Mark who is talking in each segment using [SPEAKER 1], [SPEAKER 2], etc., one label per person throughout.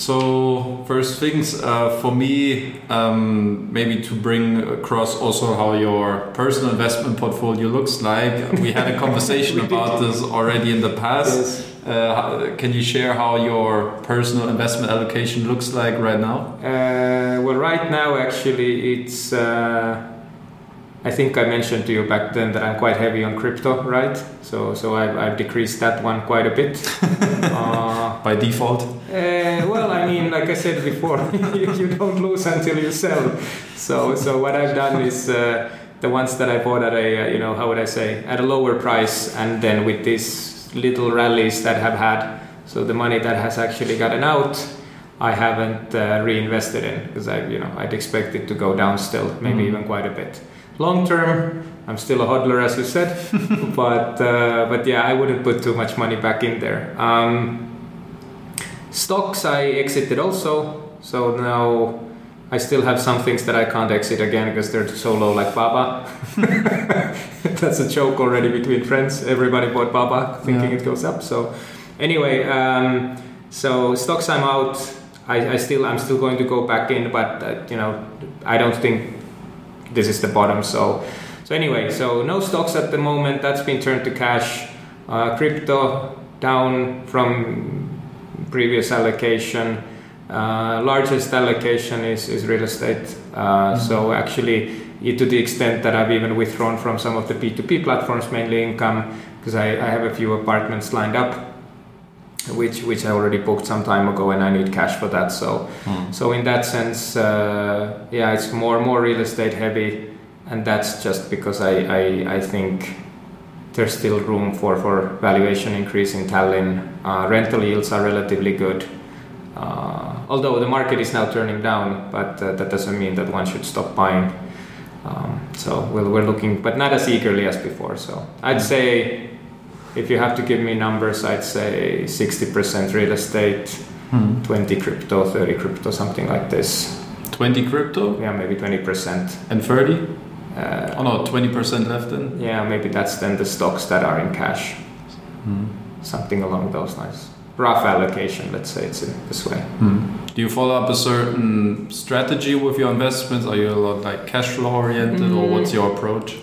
[SPEAKER 1] So first things uh, for me, um, maybe to bring across also how your personal investment portfolio looks like. We had a conversation about this already in the past. Yes. Uh, can you share how your personal investment allocation looks like right now?
[SPEAKER 2] Uh, well, right now actually it's uh, I think I mentioned to you back then that I'm quite heavy on crypto, right? So, so I've, I've decreased that one quite a bit.
[SPEAKER 1] uh, By default?
[SPEAKER 2] Uh, well, mean, like I said before, you, you, don't lose until you sell. So, so what I've done is uh, the ones that I bought at a, uh, you know, how would I say, at a lower price, and then with these little rallies that have had, so the money that has actually gotten out, I haven't uh, reinvested in because I, you know, I'd expect it to go down still, maybe mm. even quite a bit long term, I'm still a hodler, as you said, but uh, but yeah, I wouldn't put too much money back in there. Um, stocks I exited also, so now I still have some things that I can't exit again because they're so low, like Baba. That's a joke already between friends. Everybody bought Baba thinking yeah. it goes up. So anyway, um, so stocks I'm out. I, I, still I'm still going to go back in, but uh, you know I don't think this is the bottom. So, so anyway, so no stocks at the moment. That's been turned to cash. Uh, crypto down from previous allocation. Uh, largest allocation is, is real estate. Uh, mm-hmm. So actually, to the extent that I've even withdrawn from some of the P2P platforms, mainly income, because I, I have a few apartments lined up which which I already booked some time ago, and I need cash for that. So mm. so in that sense, uh, yeah, it's more more real estate heavy, and that's just because I I, I think there's still room for for valuation increase in Tallinn. Uh, rental yields are relatively good. Uh, although the market is now turning down, but uh, that doesn't mean that one should stop buying. Um, so we're, we're looking, but not as eagerly as before. So I'd say if you have to give me numbers, I'd say 60% real estate, hmm. 20 crypto, 30 crypto, something like this.
[SPEAKER 1] 20 crypto?
[SPEAKER 2] Yeah, maybe 20%.
[SPEAKER 1] And 30? Uh, oh no, 20% left then?
[SPEAKER 2] Yeah, maybe that's then the stocks that are in cash. Hmm. Something along those lines. Rough allocation, let's say it's in this way.
[SPEAKER 1] Hmm. Do you follow up a certain strategy with your investments? Are you a lot like cash flow oriented or what's your approach?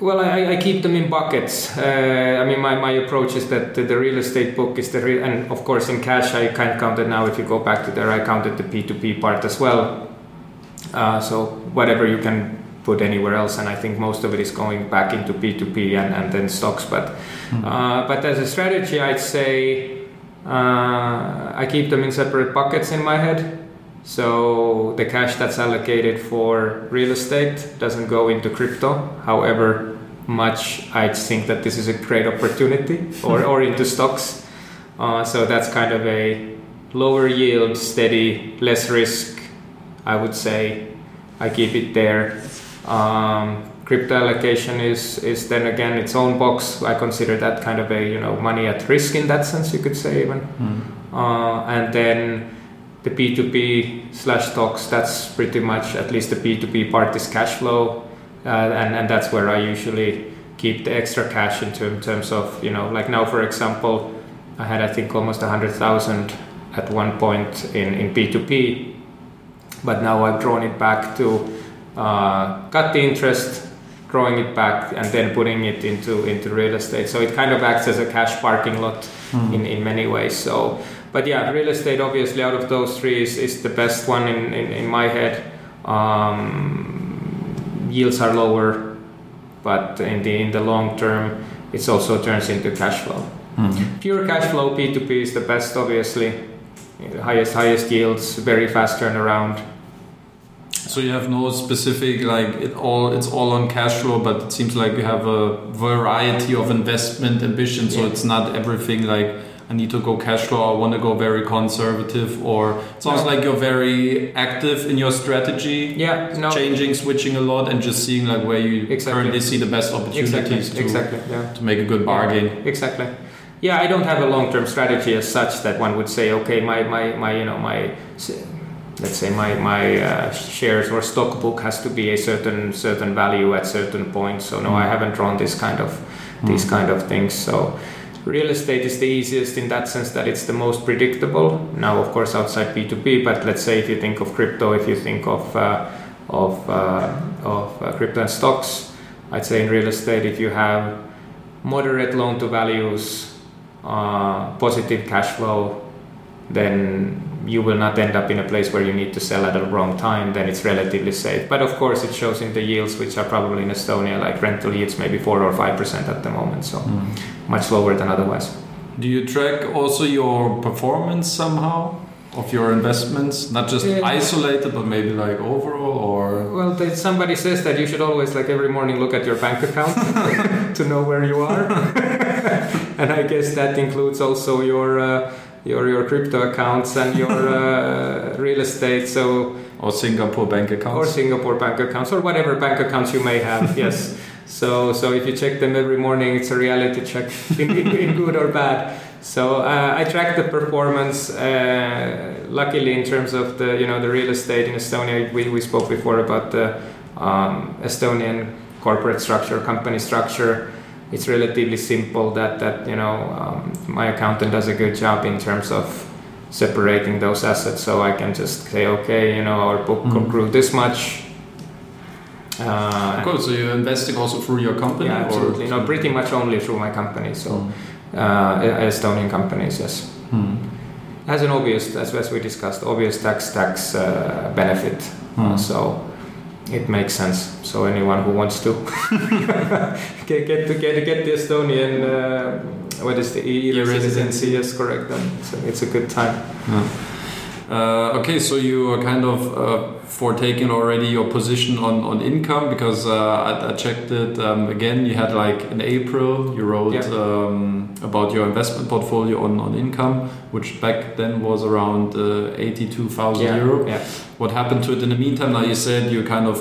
[SPEAKER 2] Well, I, I, keep them in buckets. Uh, I mean, my, my approach is that the, the real estate book is the real, and of course in cash I can't count it now. If you go back to there, I counted the P2P part as well. Uh, so whatever you can put anywhere else, and I think most of it is going back into P2P and, and then stocks. But mm-hmm. uh, but as a strategy, I'd say uh, I keep them in separate buckets in my head. So the cash that's allocated for real estate doesn't go into crypto. However much I think that this is a great opportunity, or, or into stocks. Uh, so that's kind of a lower yield, steady, less risk. I would say I keep it there. Um, crypto allocation is is then again its own box. I consider that kind of a you know money at risk in that sense. You could say even, mm. uh, and then the P2P slash stocks, that's pretty much at least the P2P part is cash flow, uh, and and that's where I usually keep the extra cash in terms of you know like now for example, I had I think almost a hundred thousand at one point in in P2P, but now I've drawn it back to uh, cut the interest, growing it back, and then putting it into into real estate. So it kind of acts as a cash parking lot mm. in in many ways. So but yeah, real estate obviously out of those three is, is the best one in, in, in my head. Um, yields are lower, but in the in the long term, it also turns into cash flow. Mm-hmm. Pure cash flow P2P is the best, obviously. Highest highest yields, very fast turnaround.
[SPEAKER 1] So you have no specific like it all it's all on cash flow, but it seems like you have a variety of investment ambitions. So it's not everything like I need to go cash flow, I want to go very conservative, or it sounds like you're very active in your strategy.
[SPEAKER 2] Yeah,
[SPEAKER 1] no. changing, switching a lot, and just seeing like where you exactly. currently see the best opportunities
[SPEAKER 2] exactly.
[SPEAKER 1] to
[SPEAKER 2] exactly. Yeah.
[SPEAKER 1] to make a good bargain.
[SPEAKER 2] Yeah. Exactly. Yeah, I don't have a long-term strategy as such that one would say, okay, my my my you know my let's say my my uh, shares or stock book has to be a certain certain value at certain points. So no, mm. I haven't drawn this kind of mm. these kind of things. So real estate is the easiest in that sense that it's the most predictable. Now, of course, outside P2P, but let's say if you think of crypto, if you think of uh, of uh, of uh, crypto and stocks, I'd say in real estate, if you have moderate loan to values, uh, positive cash flow, then you will not end up in a place where you need to sell at the wrong time, then it's relatively safe. But of course, it shows in the yields, which are probably in Estonia, like rental yields, maybe four or five percent at the moment, so mm. much lower than otherwise.
[SPEAKER 1] Do you track also your performance somehow of your investments, not just yeah. isolated, but maybe like overall, or?
[SPEAKER 2] Well, somebody says that you should always, like every morning, look at your bank account to know where you are, and I guess that includes also your. Uh, your your crypto accounts and your uh, real estate. So
[SPEAKER 1] or Singapore bank accounts
[SPEAKER 2] or Singapore bank accounts or whatever bank accounts you may have. yes. So so if you check them every morning, it's a reality check in, in, in good or bad. So uh, I track the performance. Uh, luckily, in terms of the you know the real estate in Estonia, we, we spoke before about the um, Estonian corporate structure, company structure it's relatively simple that that you know um, my accountant does a good job in terms of separating those assets so i can just say okay you know our book mm. grew this much
[SPEAKER 1] uh, cool so you're investing also through your company
[SPEAKER 2] yeah absolutely no pretty much only through my company so mm. uh, estonian companies yes mm. as an obvious as, as we discussed obvious tax tax uh, benefit uh, so it makes sense. So anyone who wants to get get to get get the Estonian uh, what is the e-Residency? Yes, correct. Then so it's a good time.
[SPEAKER 1] Yeah. Uh, okay, so you are kind of uh, for taking already your position on, on income because uh, I, I, checked it um, again. You had like in April you wrote yeah. um, about your investment portfolio on, on income, which back then was around uh, eighty two thousand yeah. euro. Yeah. What happened to it in the meantime? Now you said you kind of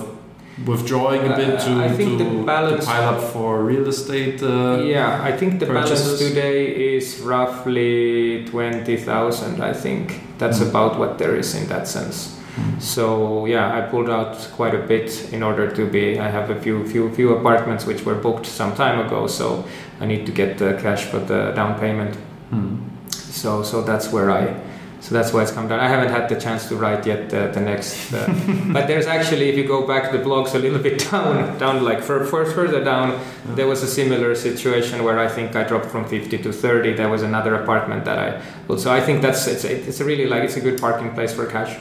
[SPEAKER 1] withdrawing a bit to, I think to, the balance, to pile up for real estate? Uh,
[SPEAKER 2] yeah, I think the purchases. balance today is roughly 20,000. I think that's mm. about what there is in that sense. So yeah, I pulled out quite a bit in order to be. I have a few few few apartments which were booked some time ago, so I need to get the cash for the down payment. Mm. So so that's where I so that's why it's come down. I haven't had the chance to write yet the, the next, uh, but there's actually, if you go back the blogs a little bit down, down like for, for further down, yeah. there was a similar situation where I think I dropped from 50 to 30. There was another apartment that I, well, so I think that's it's it's a really like it's a good parking place for cash.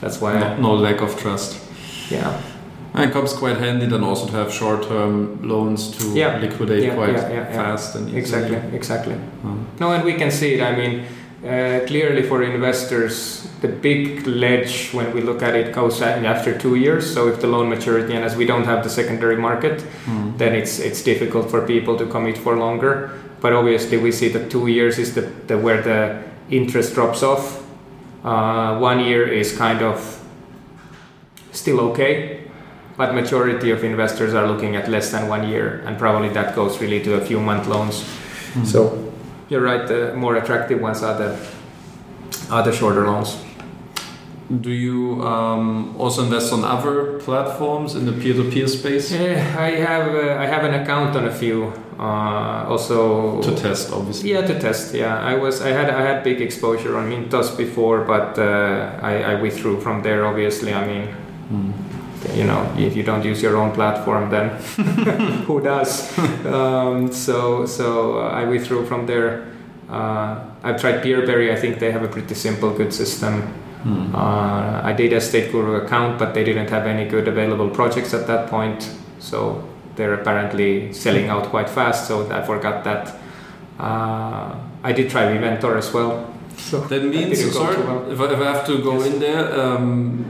[SPEAKER 2] That's why
[SPEAKER 1] no, no lack of trust.
[SPEAKER 2] Yeah.
[SPEAKER 1] And it comes quite handy then also to have short-term loans to yeah. liquidate yeah, quite fast and
[SPEAKER 2] easily. Exactly, exactly. No, and we can see it. I mean uh, clearly for investors, the big ledge when we look at it goes after two years. So if the loan maturity and as we don't have the secondary market, mm. then it's it's difficult for people to commit for longer. But obviously we see that two years is the, the where the interest drops off. Uh, one year is kind of still okay, but majority of investors are looking at less than one year, and probably that goes really to a few month loans. Mm. So you're right. The more attractive ones are the are the shorter loans.
[SPEAKER 1] Do you um, also invest on other platforms in the peer-to-peer space?
[SPEAKER 2] Yeah, I have uh, I have an account on a few. Uh, also
[SPEAKER 1] to test, obviously.
[SPEAKER 2] Yeah, to test. Yeah, I was I had I had big exposure on Mintos before, but uh, I, I withdrew from there. Obviously, I mean. Mm you know if you don't use your own platform then who does um, so so uh, i withdrew from there uh, i've tried peerberry i think they have a pretty simple good system uh, i did a Estate Guru account but they didn't have any good available projects at that point so they're apparently selling out quite fast so i forgot that uh, i did try Viventor as well
[SPEAKER 1] so that means sorry, well. if, I, if I have to go yes. in there um,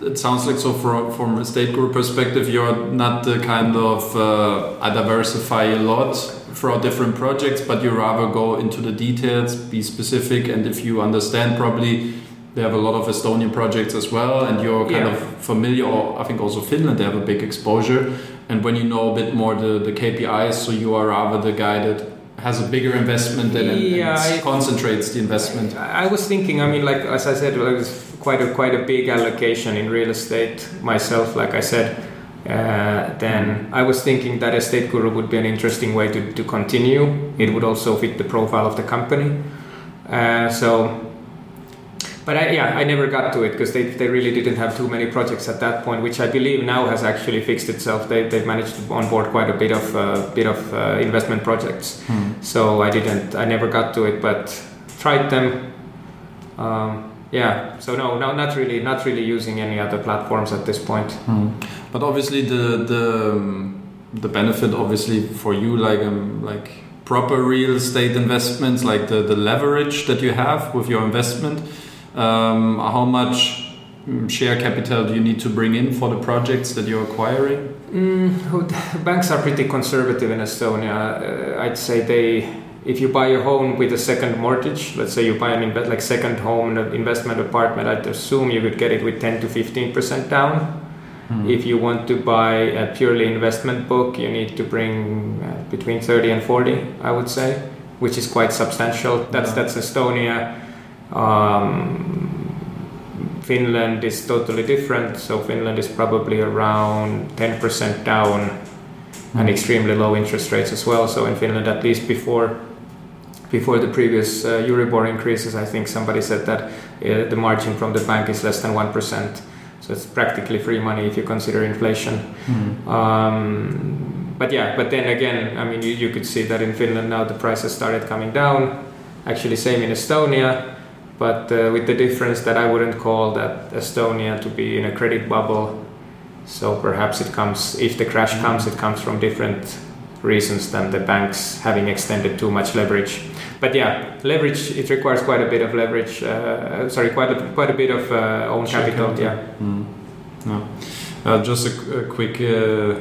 [SPEAKER 1] it sounds like so from, from a Estate Guru perspective you're not the kind of uh, I diversify a lot throughout different projects but you rather go into the details be specific and if you understand probably they have a lot of Estonian projects as well and you're kind yeah. of familiar or I think also Finland they have a big exposure and when you know a bit more the, the KPIs so you are rather the guy that has a bigger investment and, yeah, and concentrates the investment
[SPEAKER 2] I was thinking I mean like as I said it was quite a quite a big allocation in real estate myself. Like I said, uh, then I was thinking that Estate Guru would be an interesting way to, to continue. It would also fit the profile of the company. Uh, so, but I, yeah, I never got to it because they, they really didn't have too many projects at that point, which I believe now has actually fixed itself. They, they've managed to onboard quite a bit of uh, bit of uh, investment projects.
[SPEAKER 1] Hmm.
[SPEAKER 2] So I didn't, I never got to it, but tried them. Um, yeah, so no, no, not really, not really using any other platforms at this point.
[SPEAKER 1] Hmm. But obviously, the the um, the benefit, obviously, for you, like um, like proper real estate investments, like the the leverage that you have with your investment. Um, how much mm, share capital do you need to bring in for the projects that you're acquiring?
[SPEAKER 2] Mm, banks are pretty conservative in Estonia. Uh, I'd say they, if you buy a home with a second mortgage, let's say you buy an inve- like second home an investment apartment, I'd assume you would get it with 10 to 15 percent down.
[SPEAKER 1] Hmm.
[SPEAKER 2] If you want to buy a purely investment book, you need to bring uh, between 30 and 40, I would say, which is quite substantial. That's
[SPEAKER 1] Yeah.
[SPEAKER 2] that's Estonia. Um, Finland is totally different. So Finland is probably around 10% down and extremely low interest rates as well. So in Finland, at least before before the previous uh, Euribor increases, I think somebody said that uh, the margin from the bank is less than one percent. So it's practically free money if you consider inflation.
[SPEAKER 1] Hmm.
[SPEAKER 2] Um, but yeah, but then again, I mean, you, you could see that in Finland now the prices started coming down. Actually, same in Estonia, but uh, with the difference that I wouldn't call that Estonia to be in a credit bubble. So perhaps it comes, if the crash comes, it comes from different reasons than the banks having extended too much leverage. But yeah, leverage it requires quite a bit of leverage. Uh, sorry, quite a quite a bit of uh, own capital.
[SPEAKER 1] capital.
[SPEAKER 2] Yeah.
[SPEAKER 1] Mm. No. Uh, just a, a quick uh,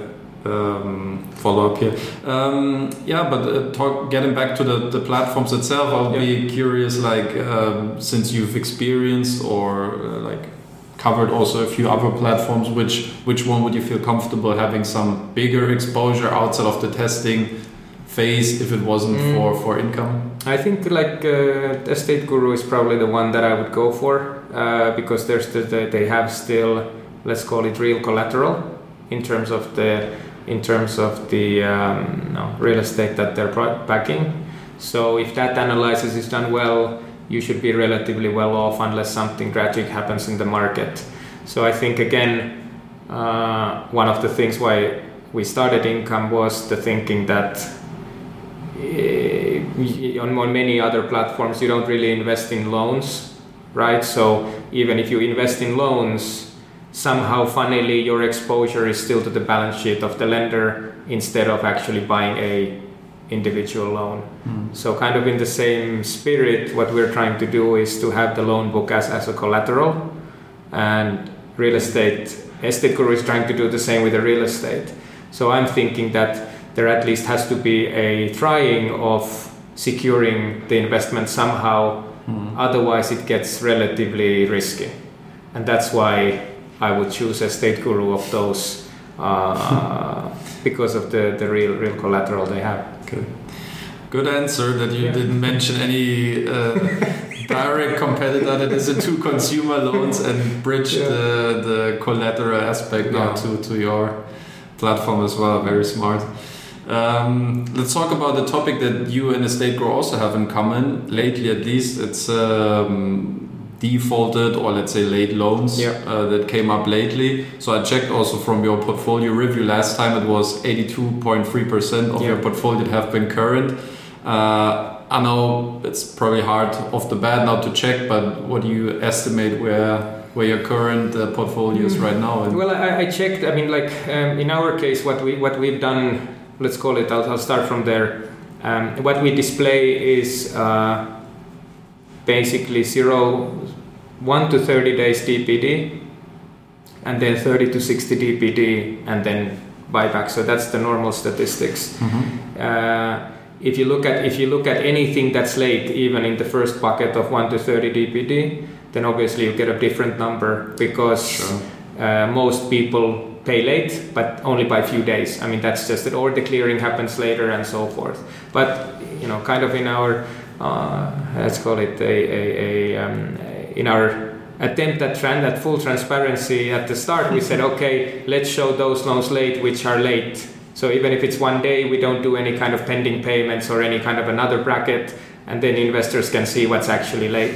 [SPEAKER 1] um, follow up here. Um, yeah, but uh, talk, getting back to the, the platforms itself, I'll be curious. Like, um, since you've experienced or uh, like covered also a few other platforms, which which one would you feel comfortable having some bigger exposure outside of the testing phase if it wasn't
[SPEAKER 2] Mm.
[SPEAKER 1] for for income?
[SPEAKER 2] I think like uh, Estate Guru is probably the one that I would go for uh, because there's the, the, they have still let's call it real collateral in terms of the in terms of the um, no, real estate that they're backing. So if that analysis is done well, you should be relatively well off unless something tragic happens in the market. So I think again, uh, one of the things why we started income was the thinking that on, on many other platforms you don't really invest in loans right so even if you invest in loans somehow funnily your exposure is still to the balance sheet of the lender instead of actually buying a individual loan
[SPEAKER 1] Mm.
[SPEAKER 2] so kind of in the same spirit what we're trying to do is to have the loan book as, as a collateral and real estate estate guru is trying to do the same with the real estate so i'm thinking that there at least has to be a trying of securing the investment somehow
[SPEAKER 1] Mm.
[SPEAKER 2] otherwise it gets relatively risky and that's why i would choose a Estate Guru of those uh, because of the, the real real collateral they have
[SPEAKER 1] Good. Good answer that you
[SPEAKER 2] Yeah.
[SPEAKER 1] didn't mention any uh, direct competitor that is into consumer loans and bridge
[SPEAKER 2] Yeah.
[SPEAKER 1] the, the collateral aspect now
[SPEAKER 2] Yeah.
[SPEAKER 1] to, to your platform as well. Very smart. Um, let's talk about the topic that you and Estate Guru also have in common. Lately, at least, it's um, defaulted or let's say late loans
[SPEAKER 2] Yeah.
[SPEAKER 1] uh, that came up lately. So I checked also from your portfolio review last time. It was 82.3% of
[SPEAKER 2] Yeah.
[SPEAKER 1] your portfolio that have been current. Uh, I know it's probably hard off the bat now to check, but what do you estimate where where your current uh, portfolio is right now? And
[SPEAKER 2] Well, I, I checked. I mean, like um, in our case, what we what we've done. Let's call it. I'll, I'll start from there. Um, what we display is uh, basically zero, one to thirty days DPD, and then thirty to sixty DPD, and then buyback. So that's the normal statistics.
[SPEAKER 1] Mhm.
[SPEAKER 2] Uh, if you look at if you look at anything that's late, even in the first bucket of one to thirty DPD, then obviously you get a different number because
[SPEAKER 1] Sure.
[SPEAKER 2] uh, most people pay late, but only by a few days. I mean that's just it, or the clearing happens later and so forth. But you know, kind of in our let's call it a, a, a um, in our attempt at, tran- at full transparency at the start, we said, okay, let's show those loans late which are late. So even if it's one day, we don't do any kind of pending payments or any kind of another bracket, and then investors can see what's actually late.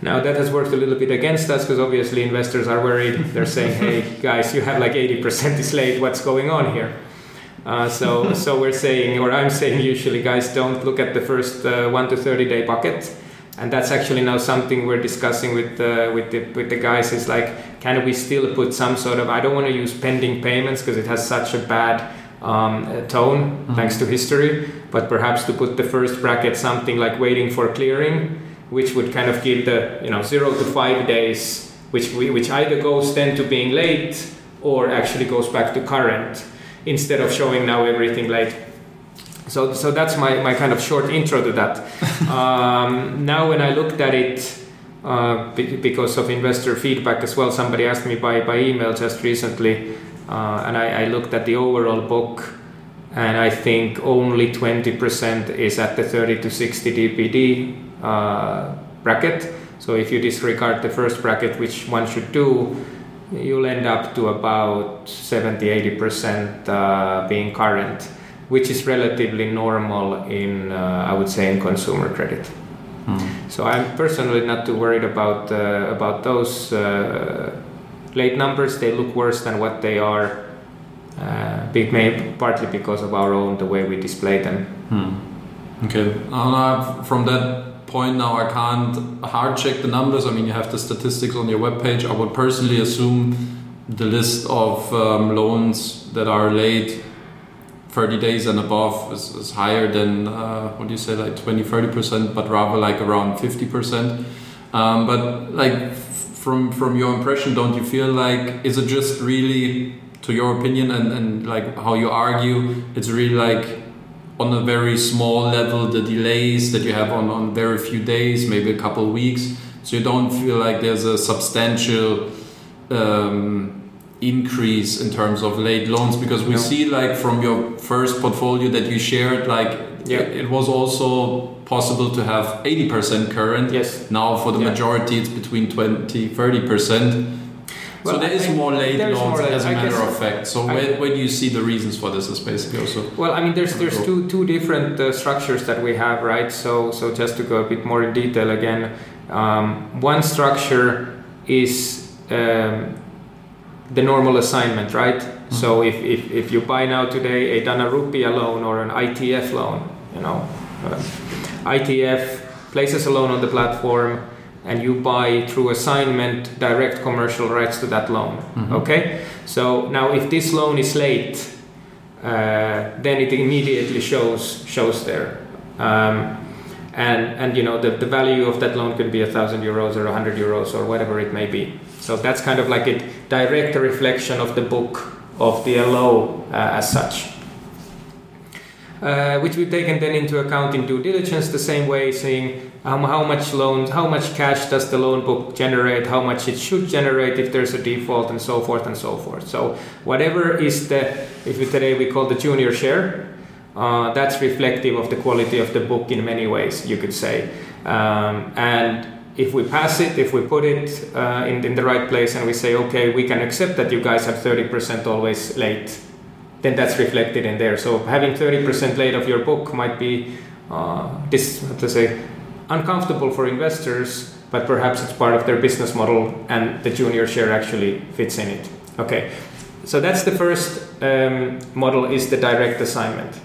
[SPEAKER 2] Now that has worked a little bit against us because obviously investors are worried. They're saying, "Hey guys, you have like 80% is late. What's going on here?" Uh, so so we're saying, or I'm saying, usually guys don't look at the first uh, one to 30 day bucket, and that's actually now something we're discussing with uh, with the with the guys. Is like, can we still put some sort of? I don't want to use pending payments because it has such a bad um, tone mm-hmm. thanks to history, but perhaps to put the first bracket something like waiting for clearing which would kind of give the you know zero to five days, which we, which either goes then to being late or actually goes back to current instead of showing now everything late. So so that's my, my kind of short intro to that. um, now when I looked at it. Uh, because of investor feedback as well, somebody asked me by, by email just recently, uh, and I, I looked at the overall book and I think only 20% is at the 30 to 60 DPD uh, bracket. So if you disregard the first bracket, which one should do, you'll end up to about 70 80% uh, being current, which is relatively normal in, uh, I would say, in consumer credit. Mm. So I'm personally not too worried about uh, about those uh, late numbers. They look worse than what they are. Uh, big, partly because of our own the way we display them.
[SPEAKER 1] Hmm. Okay, from that point now I can't hard check the numbers. I mean, you have the statistics on your webpage. I would personally assume the list of um, loans that are late 30 days and above is, is higher than, uh, what do you say, like 20, 30%, but rather like around 50%. Um, but like from, from your impression, don't you feel like, is it just really, to your opinion and, and like how you argue, it's really like on a very small level the delays that you have on, on very few days, maybe a couple of weeks. So you don't feel like there's a substantial um, increase in terms of late loans because we no. see like from your first portfolio that you shared like yeah. it, was also possible to have 80% current.
[SPEAKER 2] Yes.
[SPEAKER 1] Now for the yeah. majority it's between 20 30%. Well, so there is more late loans as a matter of fact. So where, where do you see the reasons for this? Is basically also.
[SPEAKER 2] Well, I mean, there's there's two two different uh, structures that we have, right? So so just to go a bit more in detail again, um, one structure is um, the normal assignment, right? Mm-hmm. So if, if if you buy now today a Dana Rupiah loan or an ITF loan, you know, uh, ITF places a loan on the platform and you buy through assignment direct commercial rights to that loan. Mm-hmm. Okay, so now if this loan is late, uh, then it immediately shows shows there. Um, and and you know the, the value of that loan could be a thousand euros or a hundred euros or whatever it may be. So that's kind of like a direct reflection of the book of the LO uh, as such. Uh, which we've taken then into account in due diligence the same way, saying um, how much loans, how much cash does the loan book generate, how much it should generate if there's a default, and so forth and so forth. So whatever is the, if we, today we call the junior share, uh, that's reflective of the quality of the book in many ways, you could say. Um, and if we pass it, if we put it uh, in, in the right place and we say, okay, we can accept that you guys have 30% always late then that's reflected in there. So having 30% late of your book might be uh, this, what to say, uncomfortable for investors, but perhaps it's part of their business model and the junior share actually fits in it. Okay, so that's the first um, model is the direct assignment.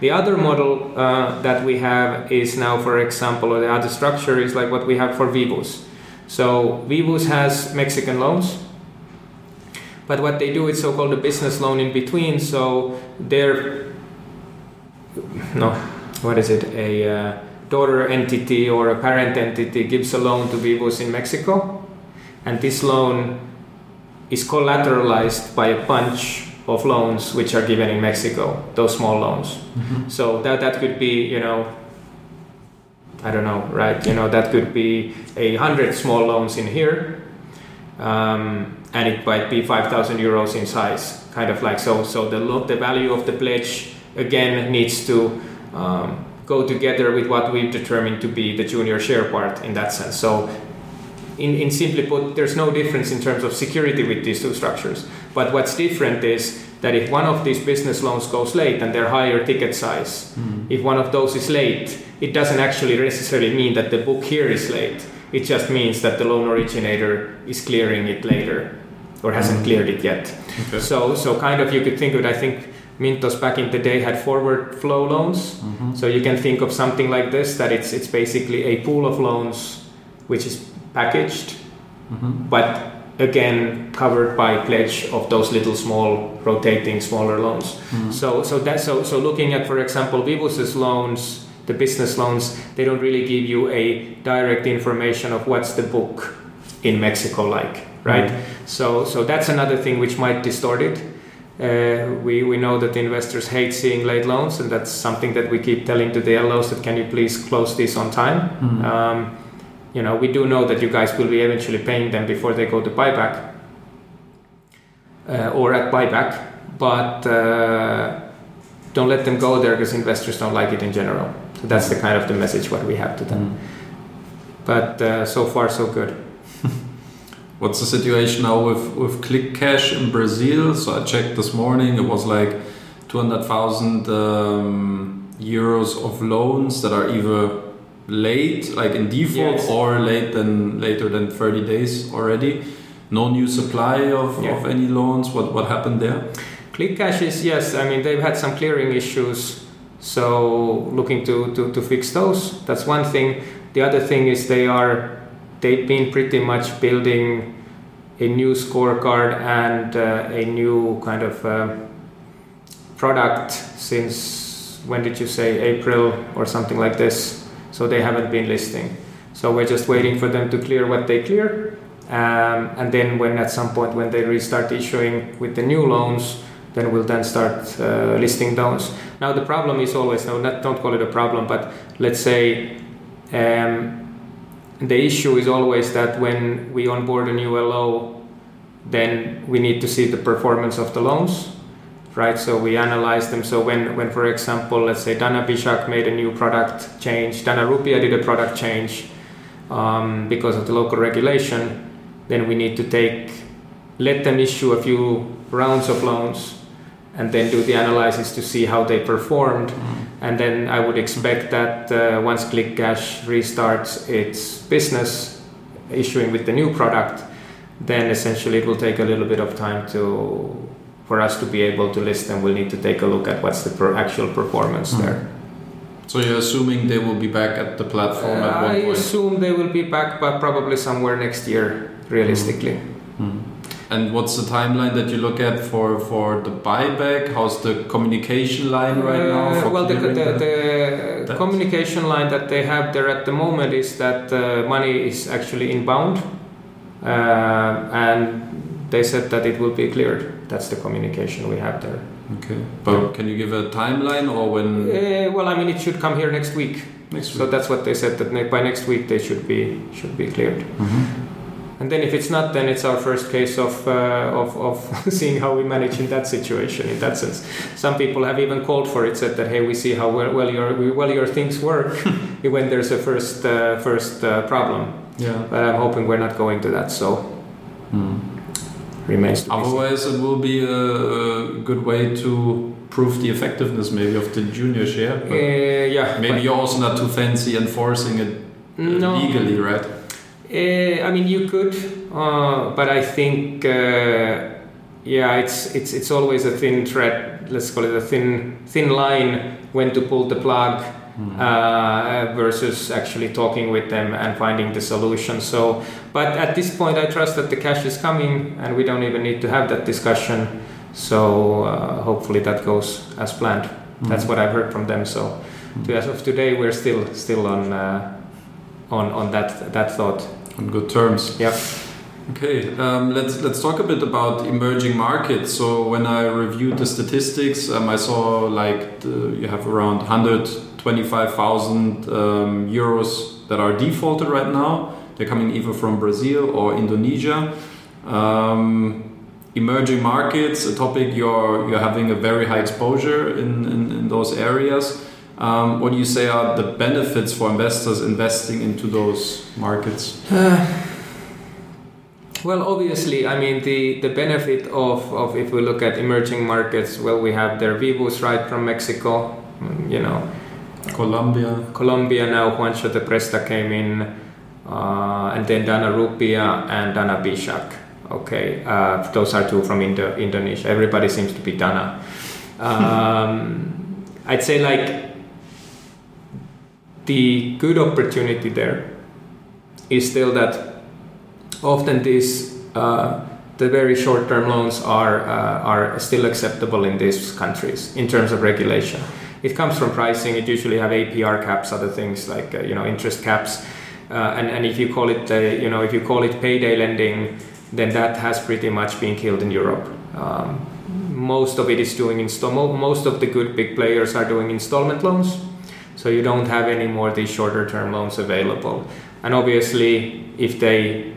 [SPEAKER 2] The other model uh, that we have is now, for example, or the other structure is like what we have for Vivus. So Vivus has Mexican loans, but what they do is so-called a business loan in between. So they're no, what is it? A uh, daughter entity or a parent entity gives a loan to Vivus in Mexico, and this loan is collateralized by a bunch of loans which are given in Mexico. Those small loans. Mm-hmm. So that that could be you know I don't know, right? You know, that could be a hundred small loans in here, um, and it might be 5,000 euros in size, kind of like so. So the the value of the pledge again needs to um, go together with what we've determined to be the junior share part in that sense. So in, in simply put, there's no difference in terms of security with these two structures. But what's different is that if one of these business loans goes late and they're higher ticket size, mm. if one of those is late, it doesn't actually necessarily mean that the book here is late. It just means that the loan originator is clearing it later or hasn't mm. cleared it yet. Okay. So, so kind of you could think of it. I think Mintos back in the day had forward flow loans. Mm-hmm. So you can think of something like this that it's it's basically a pool of loans which is packaged, mm-hmm. but again covered by pledge of those little small rotating smaller loans. Mm-hmm. So so that so so looking at for example Vivus's loans, the business loans, they don't really give you a direct information of what's the book in Mexico like, right? Mm-hmm. So so that's another thing which might distort it. Uh, we, we know that investors hate seeing late loans, and that's something that we keep telling to the LOs that can you please close this on time. Mm-hmm. Um, you know, we do know that you guys will be eventually paying them before they go to buyback uh, or at buyback, but uh, don't let them go there because investors don't like it in general. So that's the kind of the message what we have to them. Mm-hmm. But uh, so far so good.
[SPEAKER 1] What's the situation now with, with Click Cash in Brazil? So I checked this morning, it was like 200,000 um, euros of loans that are either late, like in default, yes. or late than later than 30 days already. No new supply of, yeah. of any loans. What what happened there?
[SPEAKER 2] Click Cash is yes. I mean they've had some clearing issues, so looking to, to, to fix those. That's one thing. The other thing is they are they've been pretty much building a new scorecard and uh, a new kind of uh, product since when did you say April or something like this? So they haven't been listing. So we're just waiting for them to clear what they clear, um, and then when at some point when they restart issuing with the new loans, then we'll then start uh, listing those. Now the problem is always no, not, don't call it a problem, but let's say. Um, the issue is always that when we onboard a new LO, then we need to see the performance of the loans, right? So we analyze them. So when, when for example, let's say Dana Bijak made a new product change, Dana Rupiah did a product change um, because of the local regulation, then we need to take, let them issue a few rounds of loans and then do the analysis to see how they performed. Mm. And then I would expect that uh, once ClickCash restarts its business, issuing with the new product, then essentially it will take a little bit of time to for us to be able to list them. We'll need to take a look at what's the per actual performance mm. there.
[SPEAKER 1] So you're assuming they will be back at the platform uh, at one
[SPEAKER 2] I
[SPEAKER 1] point?
[SPEAKER 2] I assume they will be back, but probably somewhere next year, realistically. Mm.
[SPEAKER 1] And what's the timeline that you look at for, for the buyback? How's the communication line right now?
[SPEAKER 2] Uh, well, the, the, the communication line that they have there at the moment is that uh, money is actually inbound, uh, and they said that it will be cleared. That's the communication we have there.
[SPEAKER 1] Okay, but can you give a timeline or when?
[SPEAKER 2] Uh, well, I mean, it should come here next week. Next week. So that's what they said that by next week they should be should be cleared. Mm-hmm. And then if it's not, then it's our first case of, uh, of, of seeing how we manage in that situation. In that sense, some people have even called for it, said that hey, we see how well, well your well your things work when there's a first uh, first uh, problem.
[SPEAKER 1] Yeah.
[SPEAKER 2] But I'm hoping we're not going to that. So. Hmm. Remains to
[SPEAKER 1] Otherwise, it will be a good way to prove the effectiveness maybe of the junior share.
[SPEAKER 2] Uh, yeah.
[SPEAKER 1] Maybe you're also not too fancy enforcing it uh, no. legally, right?
[SPEAKER 2] Uh, I mean, you could, uh, but I think, uh, yeah, it's it's it's always a thin thread. Let's call it a thin thin line when to pull the plug mm-hmm. versus actually talking with them and finding the solution. So, but at this point, I trust that the cash is coming, and we don't even need to have that discussion. So uh, hopefully that goes as planned. Mm-hmm. That's what I've heard from them. So, mm-hmm. as of today, we're still still on on on that that thought
[SPEAKER 1] on good terms.
[SPEAKER 2] Yeah.
[SPEAKER 1] Okay, um, let's let's talk a bit about emerging markets. So when I reviewed the statistics, um, I saw like the, you have around 125,000 um, euros that are defaulted right now. They're coming either from Brazil or Indonesia. Um, emerging markets, a topic you're you're having a very high exposure in, in, in those areas. Um, what do you say are the benefits for investors investing into those markets? Uh,
[SPEAKER 2] Well, obviously, I mean the the benefit of, of if we look at emerging markets, well, we have their Vivus right from Mexico, mm, you know,
[SPEAKER 1] Colombia.
[SPEAKER 2] Colombia now Juancho Te Presta came in, uh, and then Dana Rupiah and Dana Bijak. Okay, uh, those are two from Indo- Indonesia. Everybody seems to be Dana. Um, I'd say like the good opportunity there is still that often these uh, the very short-term loans are uh, are still acceptable in these countries in terms of regulation. It comes from pricing. It usually have APR caps, other things like uh, you know interest caps, uh, and and if you call it uh, you know if you call it payday lending, then that has pretty much been killed in Europe. Um, most of it is doing install. Most of the good big players are doing installment loans, so you don't have any more these shorter-term loans available. And obviously, if they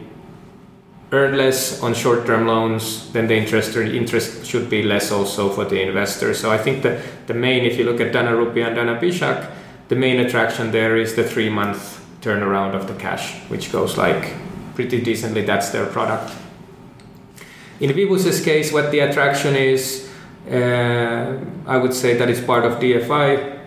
[SPEAKER 2] earn less on short-term loans, then the interest interest should be less also for the investor. So I think that the main, if you look at Dana Rupiah and Dana Bijak, the main attraction there is the three-month turnaround of the cash, which goes like pretty decently. That's their product. In Vivus's case, what the attraction is, uh, I would say that it's part of DFI,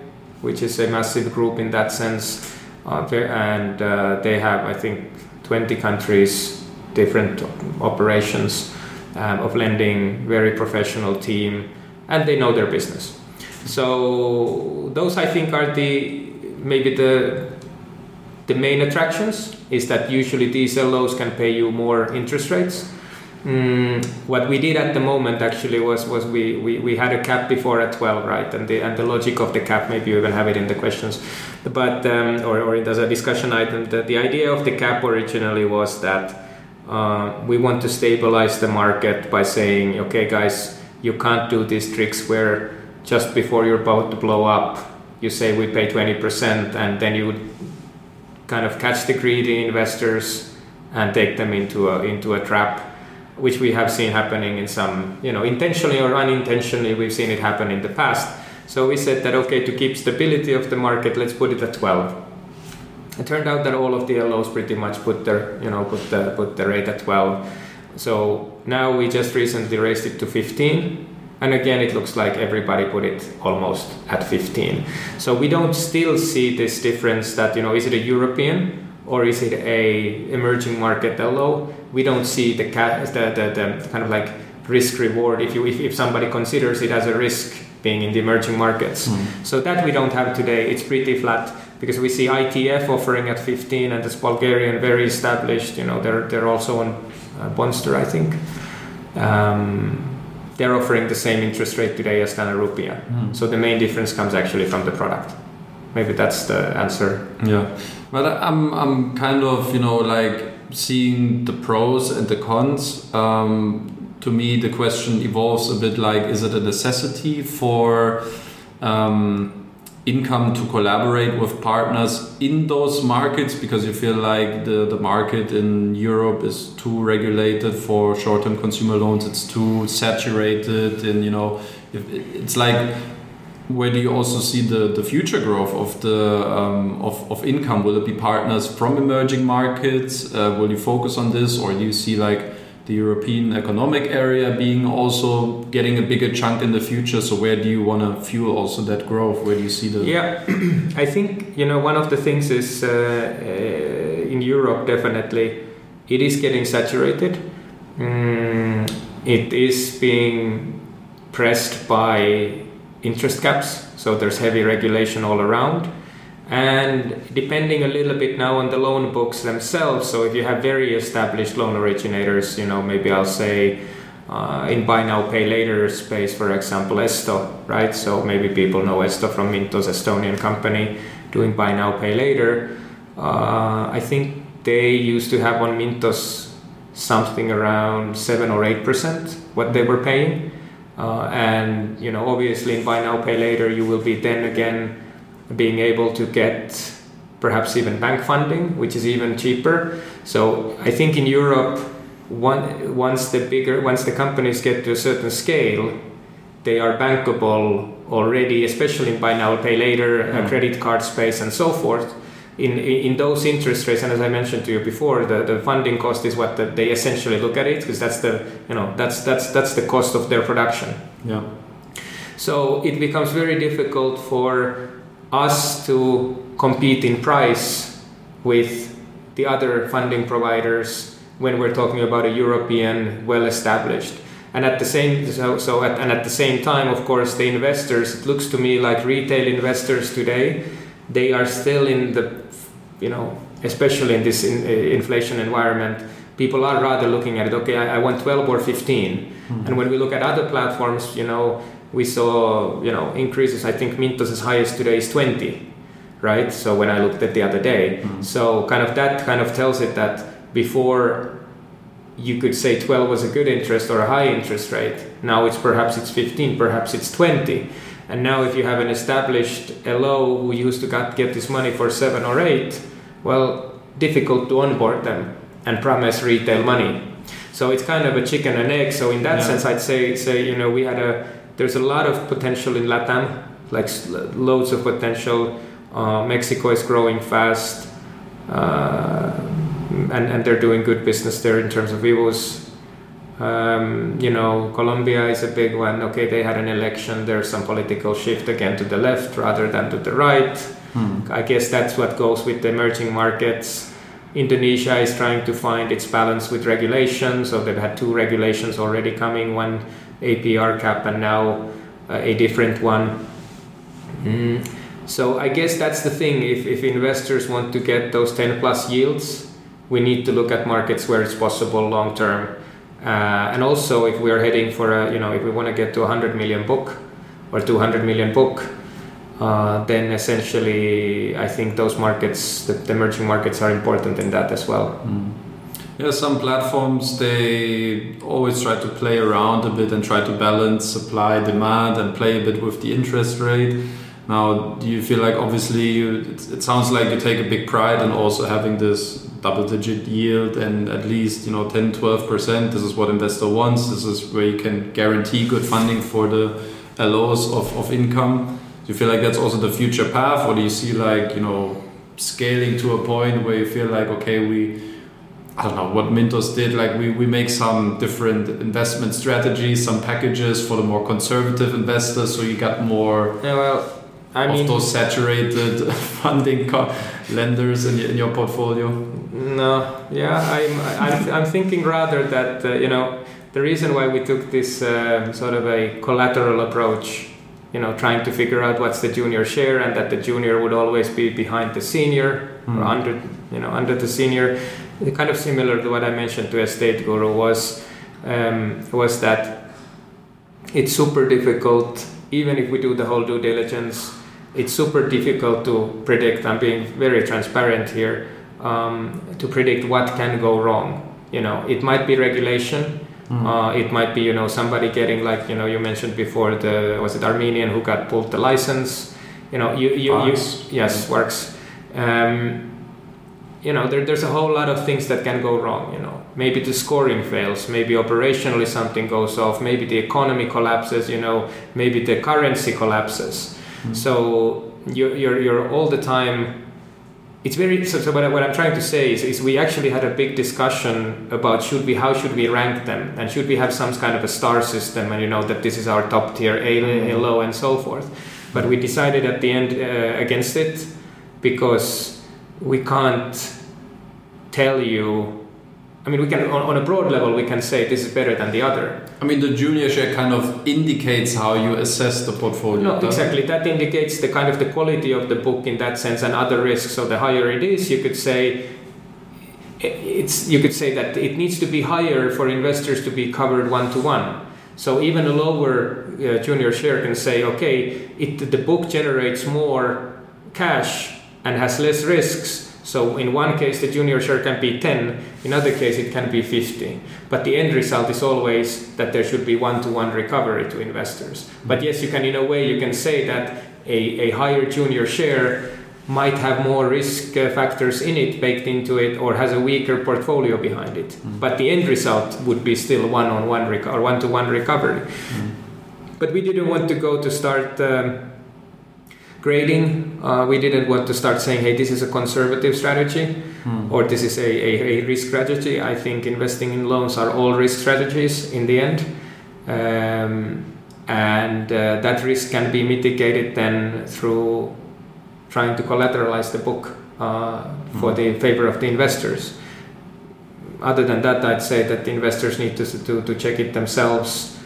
[SPEAKER 2] which is a massive group in that sense, uh, and uh, they have, I think, 20 countries different operations um, of lending, very professional team, and they know their business. So those I think are the maybe the the main attractions is that usually these LOs can pay you more interest rates. Mm, what we did at the moment actually was was we, we, we had a cap before at 12 right? And the and the logic of the cap maybe you even have it in the questions. But um, or, or it as a discussion item. The, the idea of the cap originally was that uh, we want to stabilize the market by saying, okay, guys, you can't do these tricks where just before you're about to blow up, you say we pay 20%, and then you would kind of catch the greedy investors and take them into a, into a trap, which we have seen happening in some, you know, intentionally or unintentionally, we've seen it happen in the past. So we said that, okay, to keep stability of the market, let's put it at 12 it turned out that all of the LOs pretty much put their you know put the put the rate at 12 so now we just recently raised it to 15 and again it looks like everybody put it almost at 15 so we don't still see this difference that you know is it a european or is it a emerging market LO we don't see the, the, the, the kind of like risk reward if you if, if somebody considers it as a risk being in the emerging markets mm. so that we don't have today it's pretty flat because we see ITF offering at 15 and this Bulgarian very established, you know, they're, they're also on uh, Bondster, I think. Um, they're offering the same interest rate today as Dana Rupiah. Mm. So the main difference comes actually from the product. Maybe that's the answer.
[SPEAKER 1] Yeah, but I'm I'm kind of you know like seeing the pros and the cons. Um, to me, the question evolves a bit like: Is it a necessity for um, income to collaborate with partners in those markets because you feel like the, the market in Europe is too regulated for short-term consumer loans it's too saturated and you know it's like where do you also see the, the future growth of the um, of, of income will it be partners from emerging markets uh, will you focus on this or do you see like the European Economic Area being also getting a bigger chunk in the future. So where do you want to fuel also that growth? Where do you see the?
[SPEAKER 2] Yeah, I think you know one of the things is uh, uh, in Europe definitely it is getting saturated. Mm, it is being pressed by interest caps, so there's heavy regulation all around. And depending a little bit now on the loan books themselves so if you have very established loan originators you know maybe i'll say uh, in buy now pay later space for example esto right? So maybe people know esto from mintos estonian company doing buy now pay later. Uh, i think they used to have on mintos something around 7 or 8 percent what they were paying uh, and you know obviously in buy now pay later you will be then again being able to get perhaps even bank funding, which is even cheaper. So I think in Europe, one, once the bigger, once the companies get to a certain scale, they are bankable already, especially in buy now, pay later, mm. credit card space, and so forth. In, in those interest rates, and as I mentioned to you before, the, the funding cost is what the, they essentially look at it because that's the you know that's that's that's the cost of their production.
[SPEAKER 1] Yeah.
[SPEAKER 2] So it becomes very difficult for us to compete in price with the other funding providers when we're talking about a European well-established. And at the same so, so at, and at the same time, of course, the investors. It looks to me like retail investors today, they are still in the you know, especially in this in, uh, inflation environment, people are rather looking at it. Okay, I, I want 12 or 15. Mm-hmm. And when we look at other platforms, you know, we saw you know increases. I think Mintos' highest today is 20, right? So when I looked at the other day, mm-hmm. so kind of that kind of tells it that before you could say 12 was a good interest or a high interest rate. Now it's perhaps it's 15, perhaps it's 20. And now, if you have an established LO who used to get this money for seven or eight, well, difficult to onboard them and promise retail money. So it's kind of a chicken and egg. So in that yeah. sense, I'd say say you know we had a there's a lot of potential in Latam, like loads of potential. Uh, Mexico is growing fast, uh, and and they're doing good business there in terms of Vivus. Um, you know, Colombia is a big one. Okay, they had an election. There's some political shift again to the left rather than to the right. Hmm. I guess that's what goes with the emerging markets. Indonesia is trying to find its balance with regulation. So they've had two regulations already coming one APR cap and now uh, a different one. Mm. So I guess that's the thing. If, if investors want to get those 10 plus yields, we need to look at markets where it's possible long term uh, and also, if we are heading for a, you know, if we want to get to a 100 million book or 200 million book, uh, then essentially, I think those markets, the, the, emerging markets, are important in that as well. Mm.
[SPEAKER 1] Yeah, some platforms they always try to play around a bit and try to balance supply, demand, and play a bit with the interest rate. Now, do you feel like obviously you, it, it sounds like you take a big pride in also having this double digit yield and at least you know 10 12% this is what investor wants this is where you can guarantee good funding for the uh, LOs of, of income do you feel like that's also the future path or do you see like you know scaling to a point where you feel like okay we I don't know what Mintos did. Like we, we make some different investment strategies, some packages for the more conservative investors, so you got more.
[SPEAKER 2] Yeah, well, I
[SPEAKER 1] of those saturated funding lenders in, in your portfolio?
[SPEAKER 2] No, yeah, I'm, I'm, I'm thinking rather that, uh, you know, the reason why we took this uh, sort of a collateral approach, you know, trying to figure out what's the junior share and that the junior would always be behind the senior mm. or hmm. under, you know, under the senior, kind of similar to what I mentioned to Estate Guru was, um, was that it's super difficult, even if we do the whole due diligence, it's super difficult to predict. I'm being very transparent here um, to predict what can go wrong. You know, it might be regulation. Mm. Uh, it might be you know somebody getting like you know you mentioned before the was it Armenian who got pulled the license. You know, you you, you yes works. Um, you know, there, there's a whole lot of things that can go wrong. You know, maybe the scoring fails, maybe operationally something goes off, maybe the economy collapses. You know, maybe the currency collapses Mm-hmm. So you're, you're, you're all the time it's very so, so what, I, what i'm trying to say is, is we actually had a big discussion about should we how should we rank them and should we have some kind of a star system and you know that this is our top tier a, a mm-hmm. low and so forth but we decided at the end uh, against it because we can't tell you I mean, we can on, on, a broad level we can say this is better than the other.
[SPEAKER 1] I mean, the junior share kind of indicates how you assess the portfolio.
[SPEAKER 2] No, exactly. That indicates the kind of the quality of the book in that sense and other risks. So the higher it is, you could say it's you could say that it needs to be higher for investors to be covered one to one. So even a lower uh, junior share can say, okay, it, the book generates more cash and has less risks so in one case, the junior share can be 10, in other case, it can be 50. But the end result is always that there should be one-to-one recovery to investors. But yes, you can, in a way, you can say that a, a higher junior share might have more risk uh, factors in it baked into it or has a weaker portfolio behind it. Mm. But the end result would be still one-on-one reco- or one-to-one recovery. Mm. But we didn't want to go to start... Um, grading. Uh, we didn't want to start saying, hey, this is a conservative strategy
[SPEAKER 1] Hmm.
[SPEAKER 2] or this is a, a, a risk strategy. I think investing in loans are all risk strategies in the end. Um, and uh, that risk can be mitigated then through trying to collateralize the book uh, for
[SPEAKER 1] Mhm.
[SPEAKER 2] the favor of the investors. Other than that, I'd say that the investors need to, to, to check it themselves,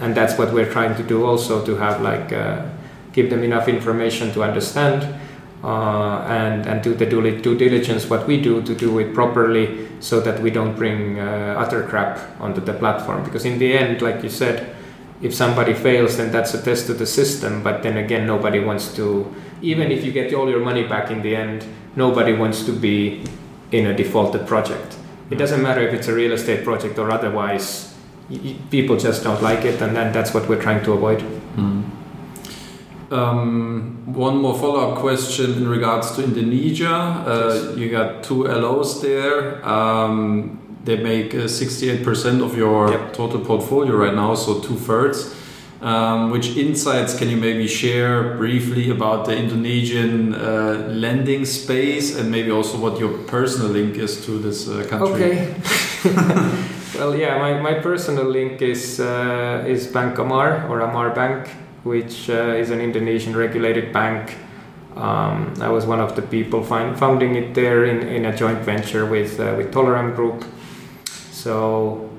[SPEAKER 2] and that's what we're trying to do also to have like uh, give them enough information to understand uh, and and do the due, diligence what we do to do it properly so that we don't bring uh, utter crap onto the platform because in the end, like you said, if somebody fails, then that's a test to the system. But then again, nobody wants to, even if you get all your money back in the end, nobody wants to be in a defaulted project. It doesn't matter if it's a real estate project or otherwise, people just don't like it, and then that's what we're trying to avoid.
[SPEAKER 1] Hmm. Um, one more follow-up question in regards to Indonesia. Uh, you got two LOs there. Um, they make uh, 68% of your total portfolio right now, so two thirds. Um, which insights can you maybe share briefly about the Indonesian uh, lending space and maybe also what your personal link is to this uh, country?
[SPEAKER 2] Okay. well, yeah, my, my personal link is uh, is Bank Amar or Amar Bank, which uh, is an Indonesian regulated bank. Um, I was one of the people find, founding it there in, in a joint venture with uh, with Tolaram Group. So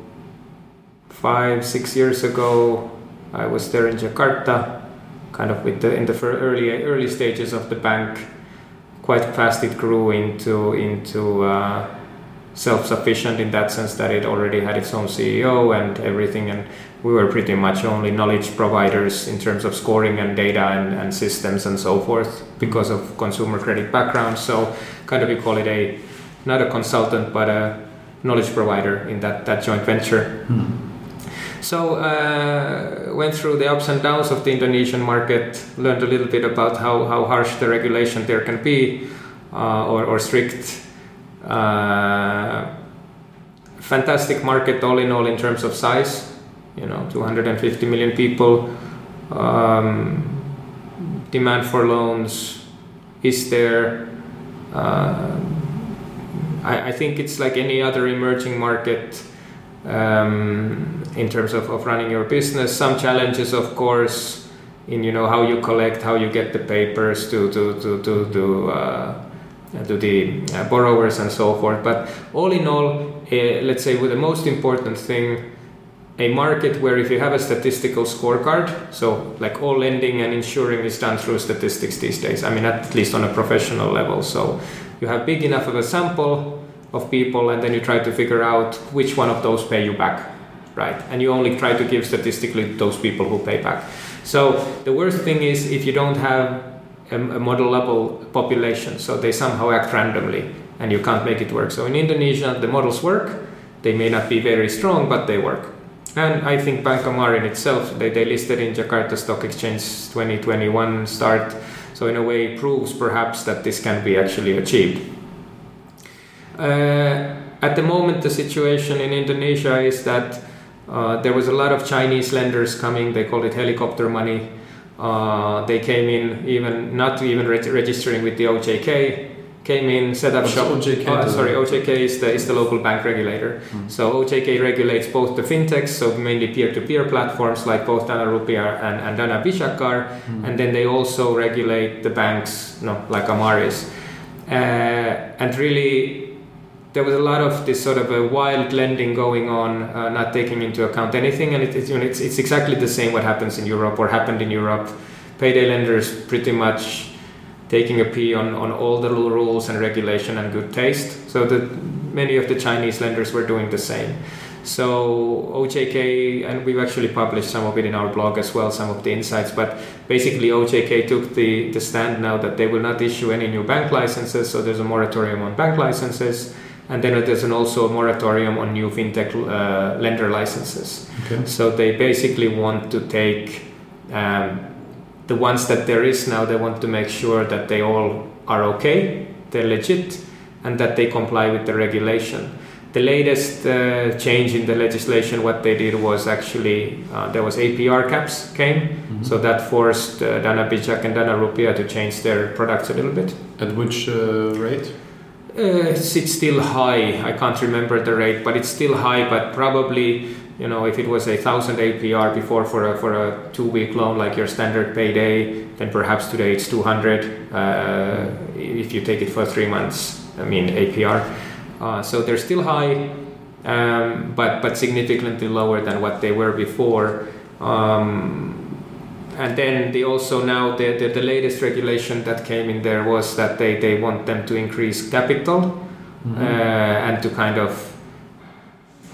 [SPEAKER 2] five six years ago, I was there in Jakarta, kind of with the in the early early stages of the bank. Quite fast, it grew into into. Uh, self-sufficient in that sense that it already had its own CEO and everything and we were pretty much only knowledge providers in terms of scoring and data and, and systems and so forth because of consumer credit background so kind of we call it a not a consultant but a knowledge provider in that, that joint venture
[SPEAKER 1] Hmm.
[SPEAKER 2] so uh, went through the ups and downs of the Indonesian market, learned a little bit about how, how harsh the regulation there can be, uh, or, or strict. Uh, fantastic market all in all in terms of size, you know, 250 million people. Um, demand for loans is there. Uh, I, I think it's like any other emerging market um, in terms of, of running your business. Some challenges, of course, in you know how you collect, how you get the papers to to to to, to, uh, to the uh, borrowers and so forth. But all in all, uh, let's say with the most important thing. A market where if you have a statistical scorecard, so like all lending and insuring is done through statistics these days. I mean, at least on a professional level. So you have big enough of a sample of people and then you try to figure out which one of those pay you back right and you only try to give statistically those people who pay back so the worst thing is if you don't have a, a modelable population so they somehow act randomly and you can't make it work so in indonesia the models work they may not be very strong but they work and i think bank amar in itself they, they listed in jakarta stock exchange 2021 start so in a way proves perhaps that this can be actually achieved uh, at the moment, the situation in Indonesia is that uh, there was a lot of Chinese lenders coming. They called it helicopter money. Uh, they came in, even not even reg- registering with the OJK. Came in, set up
[SPEAKER 1] What's
[SPEAKER 2] shop.
[SPEAKER 1] OJK
[SPEAKER 2] Oh, sorry? OJK is the is the local bank regulator.
[SPEAKER 1] Mm.
[SPEAKER 2] So OJK regulates both the fintechs, so mainly peer-to-peer platforms like both Dana Rupiah and, and Dana Bijak,
[SPEAKER 1] Hmm.
[SPEAKER 2] and then they also regulate the banks, you know, like Amaris. Uh, and really, there was a lot of this sort of a wild lending going on, uh, not taking into account anything, and it, it's, you know, it's, it's exactly the same what happens in Europe or happened in Europe. Payday lenders pretty much taking a pee on, on all the rules and regulation and good taste. So that many of the Chinese lenders were doing the same. So OJK, and we've actually published some of it in our blog as well, some of the insights. But basically, OJK took the, the stand now that they will not issue any new bank licenses. So there's a moratorium on bank licenses, and then there's an also a moratorium on new fintech uh, lender licenses.
[SPEAKER 1] Okay.
[SPEAKER 2] So they basically want to take um, the ones that there is now. They want to make sure that they all are okay, they're legit, and that they comply with the regulation. the latest uh, change in the legislation, what they did was actually uh, there was APR caps came,
[SPEAKER 1] Mhm.
[SPEAKER 2] so that forced uh, Dana Bijak and Dana Rupiah to change their products a little bit.
[SPEAKER 1] At which uh, rate?
[SPEAKER 2] Uh, it's, it's still high. I can't remember the rate, but it's still high. But probably, you know, if it was a thousand APR before for a for a two week loan like your standard payday, then perhaps today it's two hundred. Uh, if you take it for three months, I mean APR. Uh, so they're still high, um, but but significantly lower than what they were before. Um, and then they also now the, the, the latest regulation that came in there was that they, they want them to increase capital
[SPEAKER 1] Mhm.
[SPEAKER 2] uh, and to kind of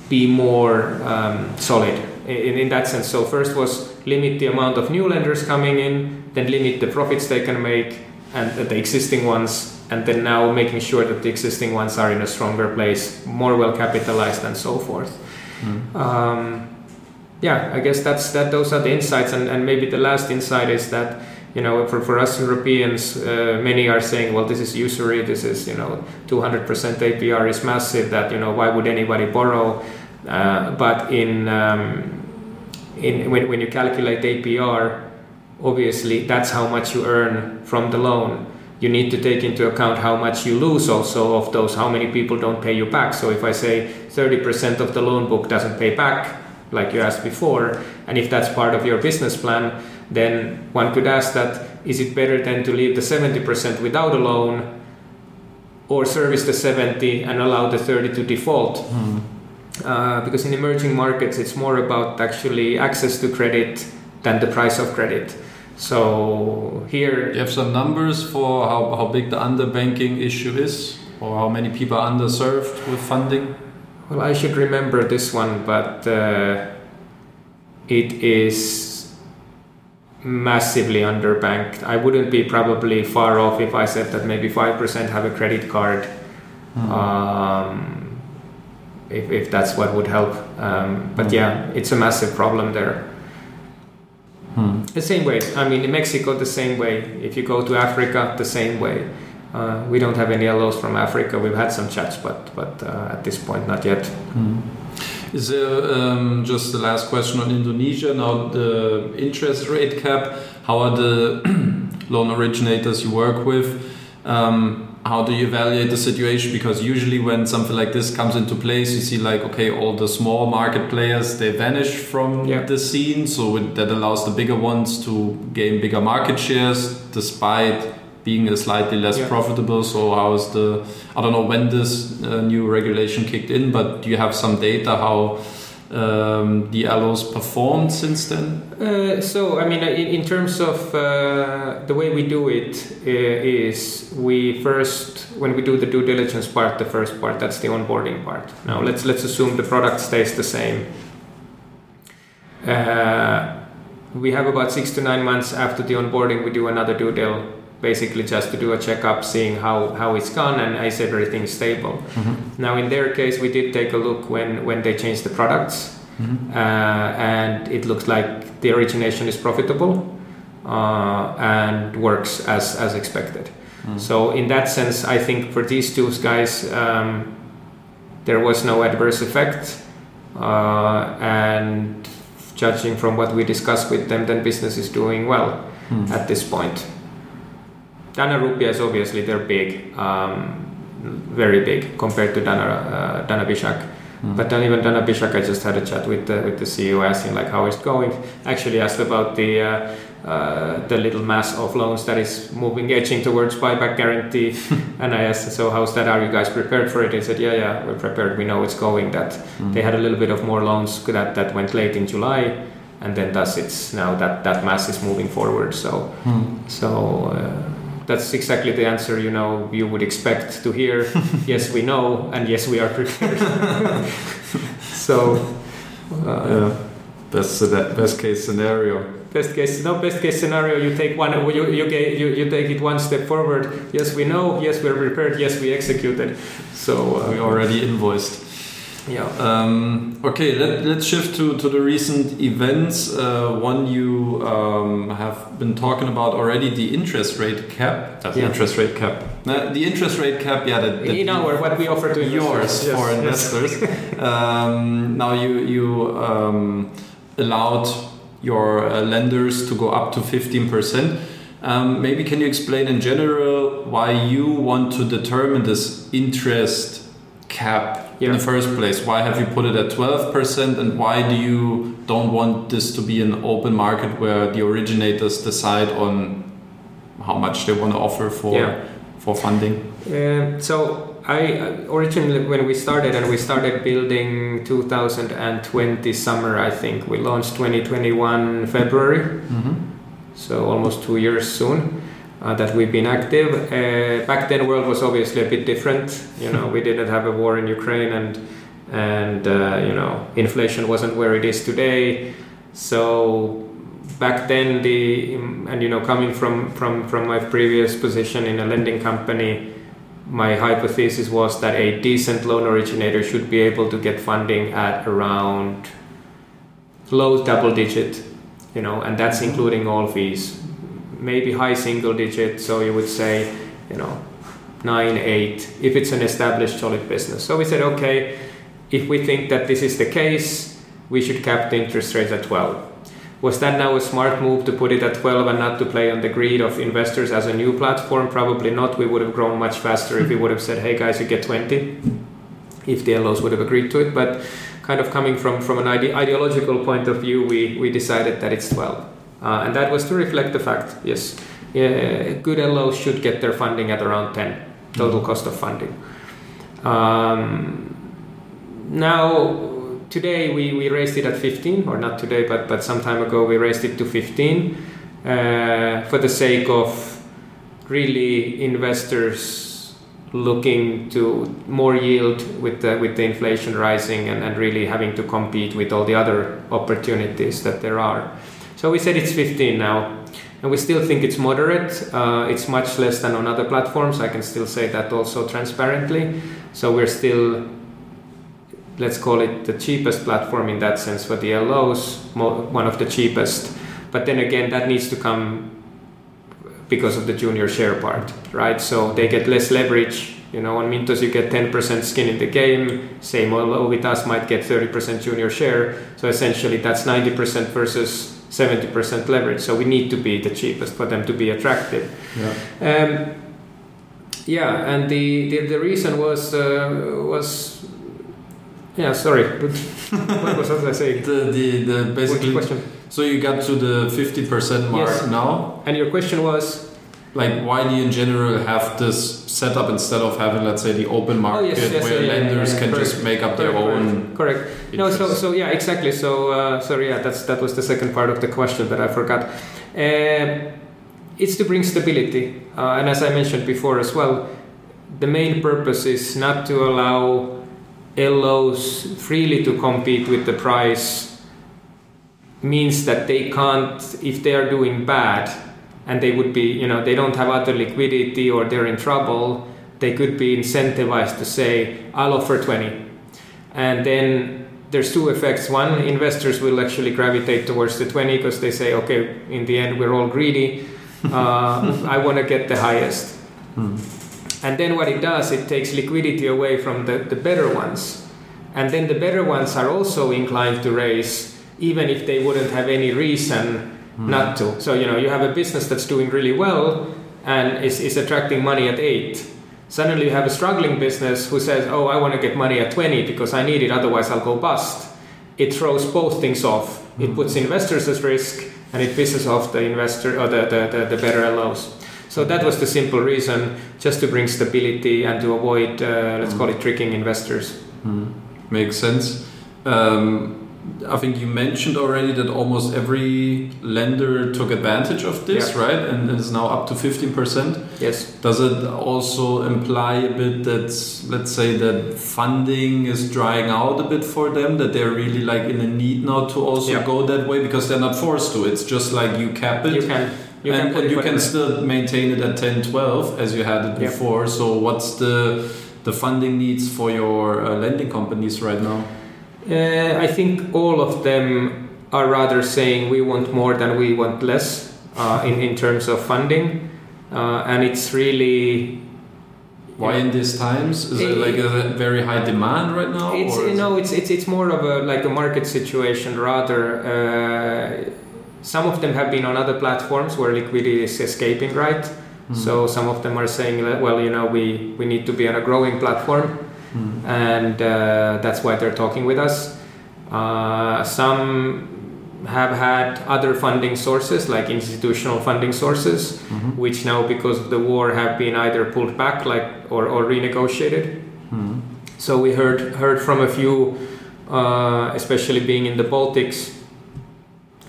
[SPEAKER 2] be more um, solid in, in that sense. So first was limit the amount of new lenders coming in, then limit the profits they can make and the existing ones, and then now making sure that the existing ones are in a stronger place, more well capitalized, and so forth.
[SPEAKER 1] Mhm.
[SPEAKER 2] Um, yeah, I guess that's that. Those are the insights, and, and maybe the last insight is that you know for, for us Europeans, uh, many are saying, well, this is usury. This is you know 200% APR is massive. That you know why would anybody borrow? Uh, but in um, in when, when you calculate APR, obviously that's how much you earn from the loan. You need to take into account how much you lose also of those, how many people don't pay you back. So if I say 30% of the loan book doesn't pay back, like you asked before, and if that's part of your business plan, then one could ask that is it better then to leave the 70% without a loan or service the 70 and allow the 30 to default?
[SPEAKER 1] Mhm.
[SPEAKER 2] Uh, because in emerging markets, it's more about actually access to credit than the price of credit. So here,
[SPEAKER 1] you have some numbers for how, how big the underbanking issue is, or how many people are underserved with funding?
[SPEAKER 2] well, I should remember this one, but uh, it is massively underbanked. I wouldn't be probably far off if I said that maybe five percent have a credit card.
[SPEAKER 1] Mhm.
[SPEAKER 2] Um, if, if that's what would help. Um, but yeah, it's a massive problem there.
[SPEAKER 1] Hmm.
[SPEAKER 2] The same way. I mean, in Mexico, the same way. If you go to Africa, the same way. Uh, we don't have any LOs from Africa. We've had some chats, but but uh, at this point, not yet.
[SPEAKER 1] Hmm. Is there um, just the last question on Indonesia? Now, the interest rate cap, how are the loan originators you work with? Um, how do you evaluate the situation? Because usually, when something like this comes into place, you see, like, okay, all the small market players they vanish from
[SPEAKER 2] Yeah.
[SPEAKER 1] the scene, so that allows the bigger ones to gain bigger market shares despite being a slightly less
[SPEAKER 2] Yeah.
[SPEAKER 1] profitable. So how is the I don't know when this uh, new regulation kicked in, but do you have some data how um, the LOs performed since then?
[SPEAKER 2] Uh, so, I mean, in, in terms of uh, the way we do it, uh, is we first, when we do the due diligence part, the first part, that's the onboarding part. Now, let's let's assume the product stays the same. Uh, we have about six to nine months after the onboarding, we do another due deal, basically just to do a checkup, seeing how, how it's gone, and is everything stable. Now, in their case, we did take a look when, when they changed the products,
[SPEAKER 1] Mhm.
[SPEAKER 2] uh, and it looks like the origination is profitable uh, and works as, as expected.
[SPEAKER 1] Mm.
[SPEAKER 2] So, in that sense, I think for these two guys, um, there was no adverse effect, uh, and judging from what we discussed with them, then business is doing well
[SPEAKER 1] Hmm.
[SPEAKER 2] at this point. Dana Rupiah's, obviously, they're big, um, very big compared to Dana, uh, Dana Bijak.
[SPEAKER 1] Hmm.
[SPEAKER 2] But then even Dana Bijak, I just had a chat with the, with the CEO asking like how it's going. Actually asked about the uh, uh, the little mass of loans that is moving, edging towards buyback guarantee. and I asked, so how's that? Are you guys prepared for it? He said, yeah, yeah, we're prepared. We know it's going. That
[SPEAKER 1] Hmm.
[SPEAKER 2] they had a little bit of more loans that, that went late in July. And then thus it's now that that mass is moving forward. So
[SPEAKER 1] Hmm.
[SPEAKER 2] so uh, that's exactly the answer you know you would expect to hear. yes, we know, and yes, we are prepared. so, uh,
[SPEAKER 1] Yeah. Best, best case scenario.
[SPEAKER 2] best case, no best case scenario. You take one, you you, you you take it one step forward. Yes, we know. Yes, we're prepared. Yes, we executed. So
[SPEAKER 1] We
[SPEAKER 2] uh,
[SPEAKER 1] already invoiced.
[SPEAKER 2] Yeah.
[SPEAKER 1] Um, okay, let, let's shift to, to the recent events. Uh, one you um, have been talking about already, the interest rate cap. That's
[SPEAKER 2] Yeah.
[SPEAKER 1] interest rate cap. Uh, the interest rate cap, yeah, that, that
[SPEAKER 2] In our what we offer to
[SPEAKER 1] yours
[SPEAKER 2] investors.
[SPEAKER 1] For
[SPEAKER 2] yes.
[SPEAKER 1] investors. um, now you you um, allowed your uh, lenders to go up to fifteen percent. Um, maybe can you explain in general why you want to determine this interest cap in the first place? Why have you put it at twelve percent, and why do you don't want this to be an open market where the originators decide on how much they want to offer for for funding?
[SPEAKER 2] Um, so I uh, originally when we started and we started building 2020 summer, I think we launched 2021 February.
[SPEAKER 1] Mm-hmm.
[SPEAKER 2] so almost two years soon uh, that we've been active. Uh, back then, world was obviously a bit different. You know, we didn't have a war in Ukraine, and and uh, you know, inflation wasn't where it is today. So back then, the and you know, coming from from from my previous position in a lending company. My hypothesis was that a decent loan originator should be able to get funding at around low double digit you know, and that's including all fees. Maybe high single digit, so you would say, you know, nine, eight, if it's an established solid business. So we said, okay, if we think that this is the case, we should cap the interest rates at 12. Was that now a smart move to put it at 12 and not to play on the greed of investors as a new platform? Probably not. We would have grown much faster if we would have said, hey guys, you get 20, if the LOs would have agreed to it. But kind of coming from, from an ide- ideological point of view, we, we decided that it's 12. Uh, and that was to reflect the fact, yes, yeah, good LOs should get their funding at around 10, total cost of funding. Um, now, today we, we raised it at 15, or not today, but, but some time ago we raised it to 15 uh, for the sake of really investors looking to more yield with the, with the inflation rising and, and really having to compete with all the other opportunities that there are. So we said it's 15 now, and we still think it's moderate. Uh, it's much less than on other platforms. I can still say that also transparently. So we're still, let's call it the cheapest platform in that sense for the LOs, one of the cheapest. But then again, that needs to come because of the junior share part, right? So they get less leverage. You know, on Mintos you get 10% skin in the game. Same LO with us might get 30% junior share. So essentially that's 90% versus 70% leverage. So we need to be the cheapest for them to be attractive.
[SPEAKER 1] Yeah.
[SPEAKER 2] Um, yeah, and the, the, the reason was uh, was yeah. Sorry, what was I saying?
[SPEAKER 1] The, the, the basically
[SPEAKER 2] question?
[SPEAKER 1] so you got to the 50% mark
[SPEAKER 2] Yes.
[SPEAKER 1] now
[SPEAKER 2] And your question was
[SPEAKER 1] like why do you in general have this setup instead of having let's say the open market
[SPEAKER 2] Oh, yes, yes,
[SPEAKER 1] where
[SPEAKER 2] yeah, yeah,
[SPEAKER 1] lenders
[SPEAKER 2] yeah,
[SPEAKER 1] can
[SPEAKER 2] correct.
[SPEAKER 1] just make up their own
[SPEAKER 2] correct. No, so so yeah, exactly. So uh, sorry, yeah, that's that was the second part of the question that I forgot. Um it's to bring stability, uh, and as I mentioned before as well, the main purpose is not to allow LOs freely to compete with the price. Means that they can't, if they are doing bad, and they would be, you know, they don't have other liquidity or they're in trouble, they could be incentivized to say, I'll offer 20 and then there's two effects. One investors will actually gravitate towards the 20 because they say okay in the end we're all greedy. Uh, i want to get the highest.
[SPEAKER 1] Hmm.
[SPEAKER 2] and then what it does it takes liquidity away from the, the better ones. And then the better ones are also inclined to raise even if they wouldn't have any reason not to so you know you have a business that's doing really well and is, is attracting money at 8 Suddenly you have a struggling business who says, "Oh, I want to get money at 20 because I need it, otherwise I'll go bust." It throws both things off. It puts investors at risk, and it pisses off the investor or the, the, the, the better LOs. So that was the simple reason, just to bring stability and to avoid, uh, let's call it, tricking investors.
[SPEAKER 1] Hmm. makes sense um, I think you mentioned already that almost every lender took advantage of this,
[SPEAKER 2] Yeah.
[SPEAKER 1] right? And is now up to 15%.
[SPEAKER 2] Yes.
[SPEAKER 1] Does it also imply a bit that, let's say, that funding is drying out a bit for them, that they're really like in a need now to also
[SPEAKER 2] Yeah.
[SPEAKER 1] go that way because they're not forced to? It's just like you cap it.
[SPEAKER 2] You can. You
[SPEAKER 1] and,
[SPEAKER 2] can
[SPEAKER 1] and you can still maintain it at 10 12 as you had it
[SPEAKER 2] Yeah.
[SPEAKER 1] before so what's the the funding needs for your uh, lending companies right now?
[SPEAKER 2] Uh, I think all of them are rather saying we want more than we want less uh, in, in terms of funding. Uh, and it's really
[SPEAKER 1] why in these times is it, it like a very high demand right now
[SPEAKER 2] it's you know it's, it's it's more of a like a market situation rather uh, some of them have been on other platforms where liquidity is escaping right mm. so some of them are saying that well you know we we need to be on a growing platform mm. and uh, that's why they're talking with us uh, some have had other funding sources like institutional funding sources mm-hmm. which now because of the war have been either pulled back like or, or renegotiated mm-hmm. so we heard heard from a few uh, especially being in the baltics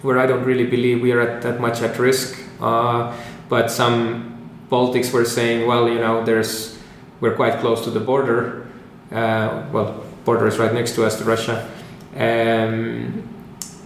[SPEAKER 2] where i don't really believe we are at that much at risk uh, but some baltics were saying well you know there's we're quite close to the border well border is right next to us to russia um,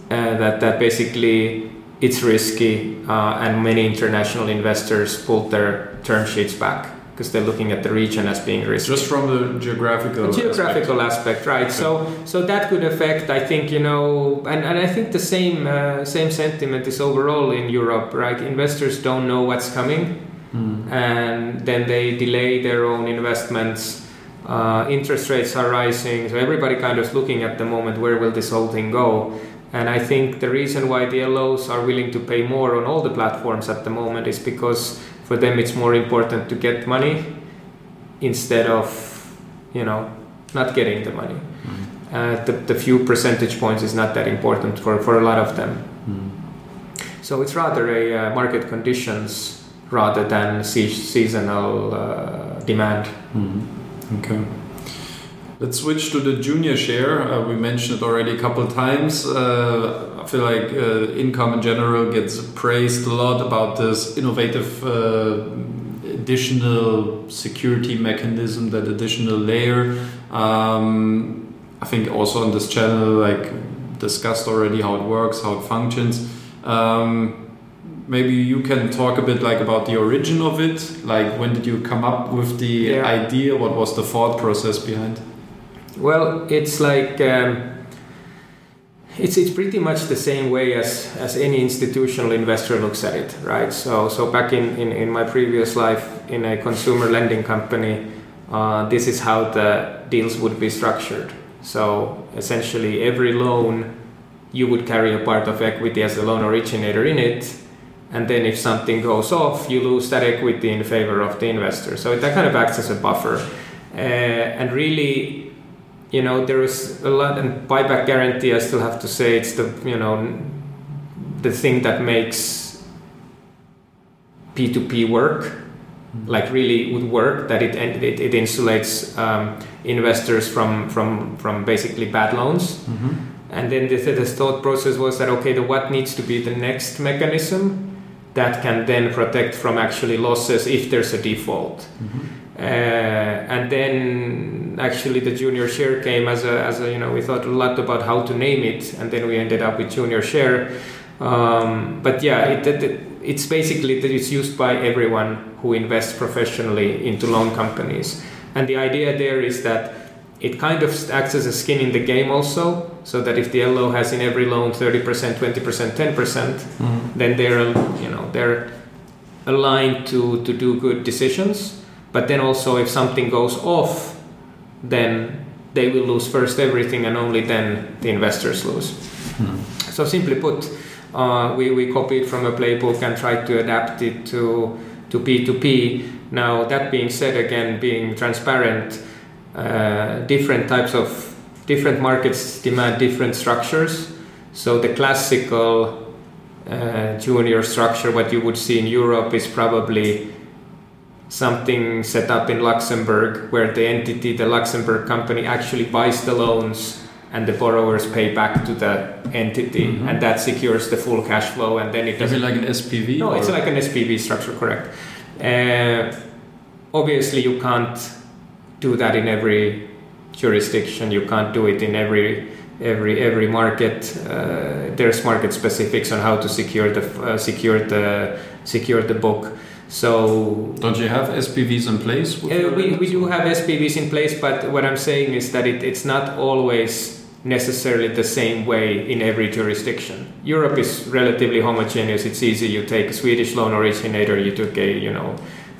[SPEAKER 2] uh, that that basically it's risky, uh, and many international investors pulled their term sheets back because they're looking at the region as being risky.
[SPEAKER 1] Just from the geographical
[SPEAKER 2] the geographical aspect, aspect right? Okay. So so that could affect, I think, you know, and, and I think the same uh, same sentiment is overall in Europe, right? Investors don't know what's coming, mm. and then they delay their own investments. Uh, interest rates are rising, so everybody kind of is looking at the moment where will this whole thing go and I think the reason why the LOs are willing to pay more on all the platforms at the moment is because for them it's more important to get money instead of, you know, not getting the money. Mm-hmm. Uh, the, the few percentage points is not that important for, for a lot of them. Mm-hmm. So it's rather a uh, market conditions rather than se- seasonal uh, demand.
[SPEAKER 1] Mm-hmm. Okay. Let's switch to the junior share. Uh, we mentioned it already a couple times. Uh, I feel like uh, income in general gets praised a lot about this innovative uh, additional security mechanism, that additional layer. Um, I think also on this channel, like discussed already how it works, how it functions. Um, maybe you can talk a bit like about the origin of it. Like when did you come up with the yeah. idea? What was the thought process behind?
[SPEAKER 2] Well, it's like um, it's it's pretty much the same way as as any institutional investor looks at it, right? So so back in in, in my previous life in a consumer lending company, uh, this is how the deals would be structured. So essentially, every loan you would carry a part of equity as a loan originator in it. And then if something goes off, you lose that equity in favor of the investor. So that kind of acts as a buffer. Uh, and really, you know there is a lot and buyback guarantee i still have to say it's the you know the thing that makes p2p work mm-hmm. like really would work that it it, it insulates um, investors from from from basically bad loans mm-hmm. and then the, the thought process was that okay the what needs to be the next mechanism that can then protect from actually losses if there's a default mm-hmm. Uh, and then actually the junior share came as a, as a, you know, we thought a lot about how to name it, and then we ended up with junior share. Um, but yeah, it, it, it's basically that it's used by everyone who invests professionally into loan companies. And the idea there is that it kind of acts as a skin in the game also, so that if the LO has in every loan 30%, 20%, 10%, percent mm-hmm. then they're, you know, they're aligned to, to do good decisions but then also, if something goes off, then they will lose first everything, and only then the investors lose. Hmm. So simply put, uh, we we copied from a playbook and tried to adapt it to to P2P. Now that being said, again, being transparent, different types of different markets demand different structures. So the classical uh, junior structure, what you would see in Europe, is probably something set up in Luxembourg where the entity, the Luxembourg company, actually buys the loans and the borrowers pay back to the entity, mm-hmm. and that secures the full cash flow. And then it
[SPEAKER 1] does it like an SPV?
[SPEAKER 2] No, or? it's like an SPV structure, correct? Uh, obviously, you can't do that in every jurisdiction. You can't do it in every every every market. Uh, there's market specifics on how to secure the uh, secure the secure the book. So
[SPEAKER 1] don't you have SPVs in place?
[SPEAKER 2] Uh, we, we do have SPVs in place, but what I'm saying is that it, it's not always necessarily the same way in every jurisdiction. Europe is relatively homogeneous. It's easy. You take a Swedish loan originator, you took a you know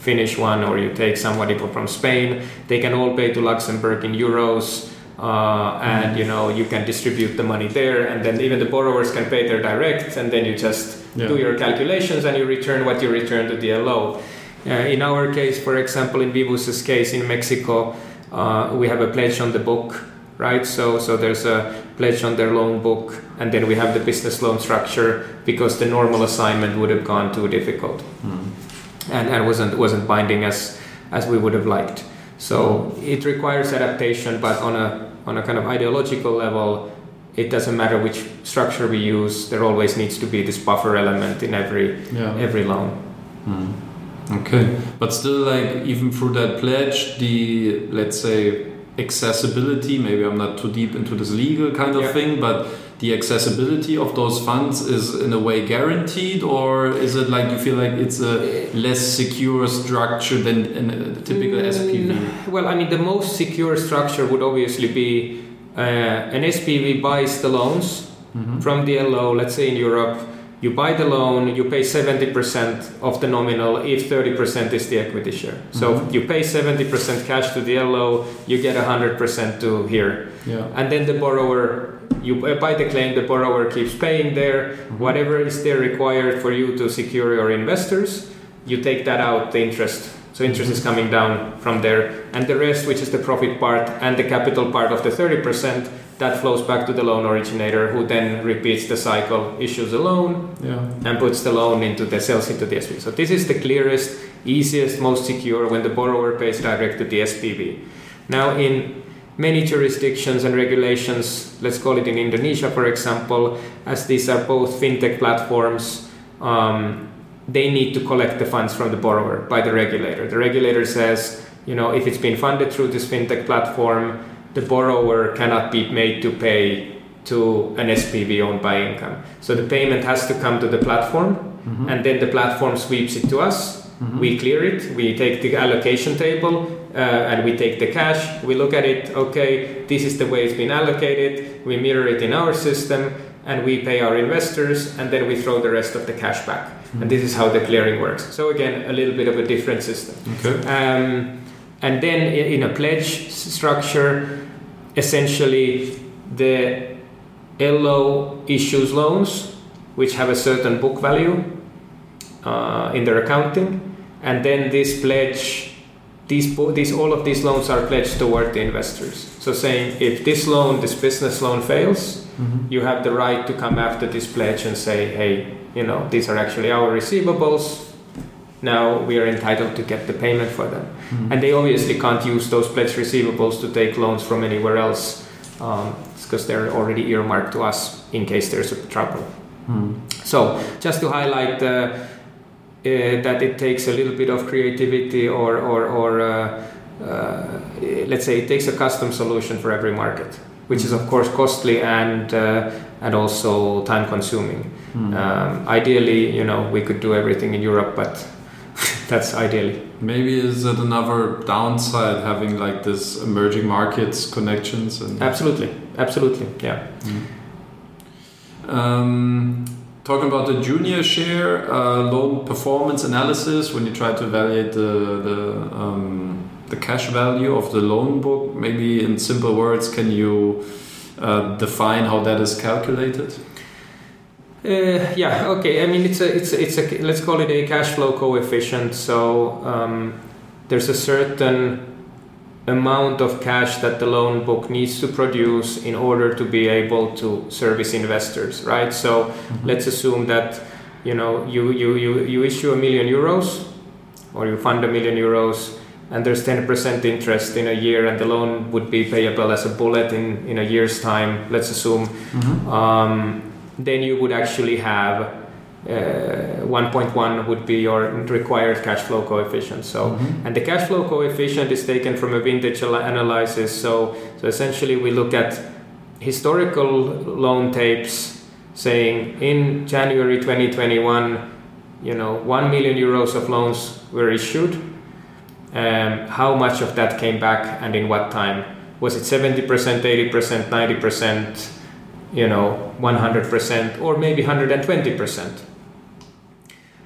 [SPEAKER 2] Finnish one, or you take somebody from Spain. They can all pay to Luxembourg in euros. Uh, and you know you can distribute the money there and then even the borrowers can pay their direct and then you just yeah. do your calculations and you return what you return to the LO. Uh, in our case, for example, in Vivus's case in Mexico, uh, we have a pledge on the book, right? So, so there's a pledge on their loan book, and then we have the business loan structure because the normal assignment would have gone too difficult, mm. And, and wasn't wasn't binding as as we would have liked. So it requires adaptation, but on a on a kind of ideological level, it doesn't matter which structure we use. There always needs to be this buffer element in every yeah. every loan.
[SPEAKER 1] Mm. Okay, but still, like even through that pledge, the let's say accessibility. Maybe I'm not too deep into this legal kind of yeah. thing, but the accessibility of those funds is in a way guaranteed, or is it like you feel like it's a less secure structure than a typical mm, SPV?
[SPEAKER 2] Well, I mean, the most secure structure would obviously be uh, an SPV buys the loans mm-hmm. from the LO, let's say in Europe. You buy the loan, you pay 70% of the nominal if 30% is the equity share. So mm-hmm. you pay 70% cash to the LO, you get 100% to here. Yeah. And then the borrower, you buy the claim, the borrower keeps paying there. Mm-hmm. Whatever is there required for you to secure your investors, you take that out, the interest so interest is coming down from there. And the rest, which is the profit part and the capital part of the 30%, that flows back to the loan originator who then repeats the cycle, issues a loan, yeah. and puts the loan into the sales into the SPV. So this is the clearest, easiest, most secure when the borrower pays direct to the SPV. Now in many jurisdictions and regulations, let's call it in Indonesia for example, as these are both fintech platforms, um, they need to collect the funds from the borrower by the regulator. The regulator says, you know, if it's been funded through this fintech platform, the borrower cannot be made to pay to an SPV owned by income. So the payment has to come to the platform, mm-hmm. and then the platform sweeps it to us. Mm-hmm. We clear it, we take the allocation table, uh, and we take the cash. We look at it, okay, this is the way it's been allocated, we mirror it in our system, and we pay our investors, and then we throw the rest of the cash back and this is how the clearing works. So again, a little bit of a different system.
[SPEAKER 1] Okay.
[SPEAKER 2] Um, and then in a pledge structure, essentially the LO issues loans which have a certain book value uh, in their accounting, and then this pledge, these, these all of these loans are pledged toward the investors. So saying if this loan, this business loan fails, mm-hmm. you have the right to come after this pledge and say, hey, you know, these are actually our receivables. Now we are entitled to get the payment for them. Mm-hmm. And they obviously can't use those pledged receivables to take loans from anywhere else because um, they're already earmarked to us in case there's a trouble. Mm-hmm. So, just to highlight uh, that it takes a little bit of creativity or, or, or uh, uh let's say it takes a custom solution for every market, which is of course costly and uh, and also time consuming. Mm. Um, ideally, you know, we could do everything in Europe, but that's ideally.
[SPEAKER 1] Maybe is it another downside having like this emerging markets connections? And
[SPEAKER 2] absolutely, absolutely, yeah.
[SPEAKER 1] Mm. Um, talking about the junior share uh, loan performance analysis, when you try to evaluate the the um, the cash value of the loan book, maybe in simple words, can you uh, define how that is calculated?
[SPEAKER 2] Uh, yeah, okay. I mean, it's a, it's a, it's a, let's call it a cash flow coefficient. So um, there's a certain amount of cash that the loan book needs to produce in order to be able to service investors, right? So mm-hmm. let's assume that you know you, you, you, you issue a million euros or you fund a million euros and there's 10% interest in a year and the loan would be payable as a bullet in, in a year's time, let's assume. Mm-hmm. Um, then you would actually have 1.1 would be your required cash flow coefficient. So, mm-hmm. and the cash flow coefficient is taken from a vintage analysis. So, so essentially, we look at historical loan tapes saying in January 2021, you know, 1 million euros of loans were issued, um, how much of that came back and in what time? Was it 70%, 80%, 90%, you know, 100%, or maybe 120%?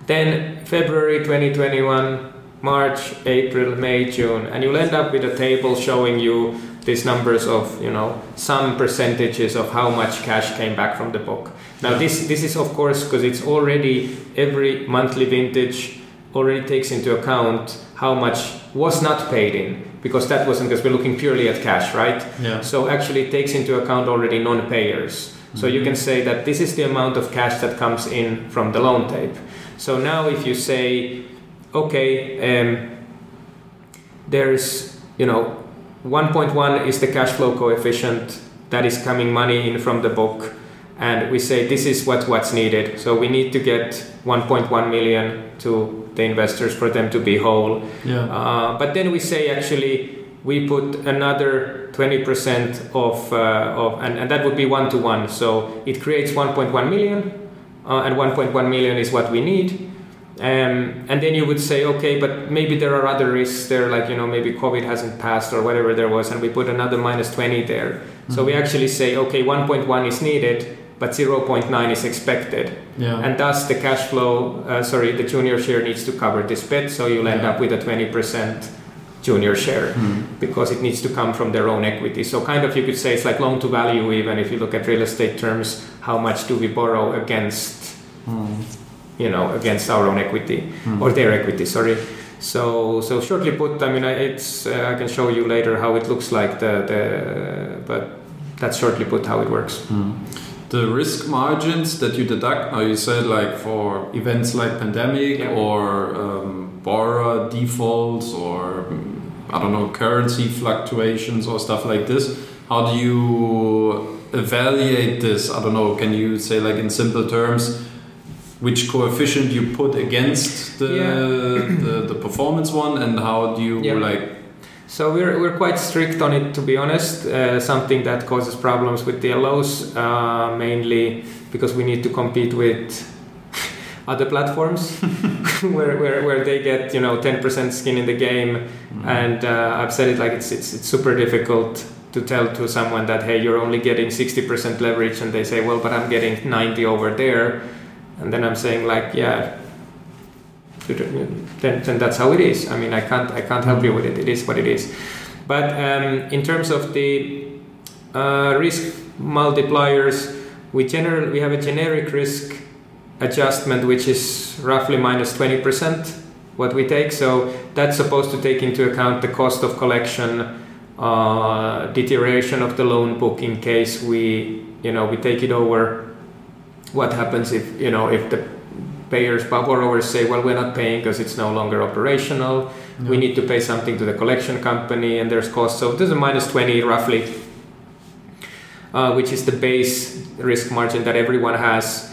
[SPEAKER 2] Then February 2021, March, April, May, June, and you'll end up with a table showing you these numbers of you know some percentages of how much cash came back from the book. Now this this is of course because it's already every monthly vintage already takes into account how much was not paid in because that wasn't because we're looking purely at cash, right?
[SPEAKER 1] Yeah.
[SPEAKER 2] So actually it takes into account already non-payers. So you mm-hmm. can say that this is the amount of cash that comes in from the loan tape. So now if you say, okay, um, there's you know 1.1 is the cash flow coefficient that is coming money in from the book and we say this is what what's needed. So we need to get 1.1 million to the investors for them to be whole.
[SPEAKER 1] Yeah.
[SPEAKER 2] uh, but then we say actually we put another 20% of, uh, of and, and that would be one to one. So it creates 1.1 million uh, and 1.1 million is what we need um, and then you would say, okay, but maybe there are other risks there, like you know maybe COVID hasn't passed or whatever there was, and we put another minus 20 there. Mm-hmm. So we actually say, okay, 1.1 is needed, but 0.9 is expected,
[SPEAKER 1] Yeah.
[SPEAKER 2] and thus the cash flow, uh, sorry, the junior share needs to cover this bit. So you'll end
[SPEAKER 1] Yeah.
[SPEAKER 2] up with a 20% junior share
[SPEAKER 1] Mm.
[SPEAKER 2] because it needs to come from their own equity. So kind of you could say it's like loan to value even if you look at real estate terms, how much do we borrow against
[SPEAKER 1] Mm.
[SPEAKER 2] you know against our own equity
[SPEAKER 1] Mm.
[SPEAKER 2] or their equity sorry so so shortly put i mean I- it's uh, i can show you later how it looks like the the but that's shortly put how it works
[SPEAKER 1] Mm. The risk margins that you deduct, now you said like for events like pandemic
[SPEAKER 2] Yeah.
[SPEAKER 1] or um, borrower defaults or I don't know currency fluctuations or stuff like this. How do you evaluate this? I don't know. Can you say like in simple terms? Which coefficient you put against the, the the performance one, and how do you
[SPEAKER 2] Yeah.
[SPEAKER 1] like?
[SPEAKER 2] so we're, we're quite strict on it to be honest uh, something that causes problems with the LOs uh, mainly because we need to compete with other platforms where, where, where they get you know 10% skin in the game. And uh, I've said it like it's, it's it's super difficult to tell to someone that hey you're only getting 60% leverage and they say well but I'm getting 90 over there. And then I'm saying like yeah then, then that's how it is. I mean I can't I can't help you with it. It is what it is. But um, in terms of the uh, risk multipliers we generally we have a generic risk adjustment which is roughly minus 20% what we take. So that's supposed to take into account the cost of collection uh, deterioration of the loan book in case we you know we take it over. What happens if you know if the payers borrowers say well we're not paying because it's no longer operational. We need to pay something to the collection company and there's cost. So there's a minus 20 roughly uh, which is the base risk margin that everyone has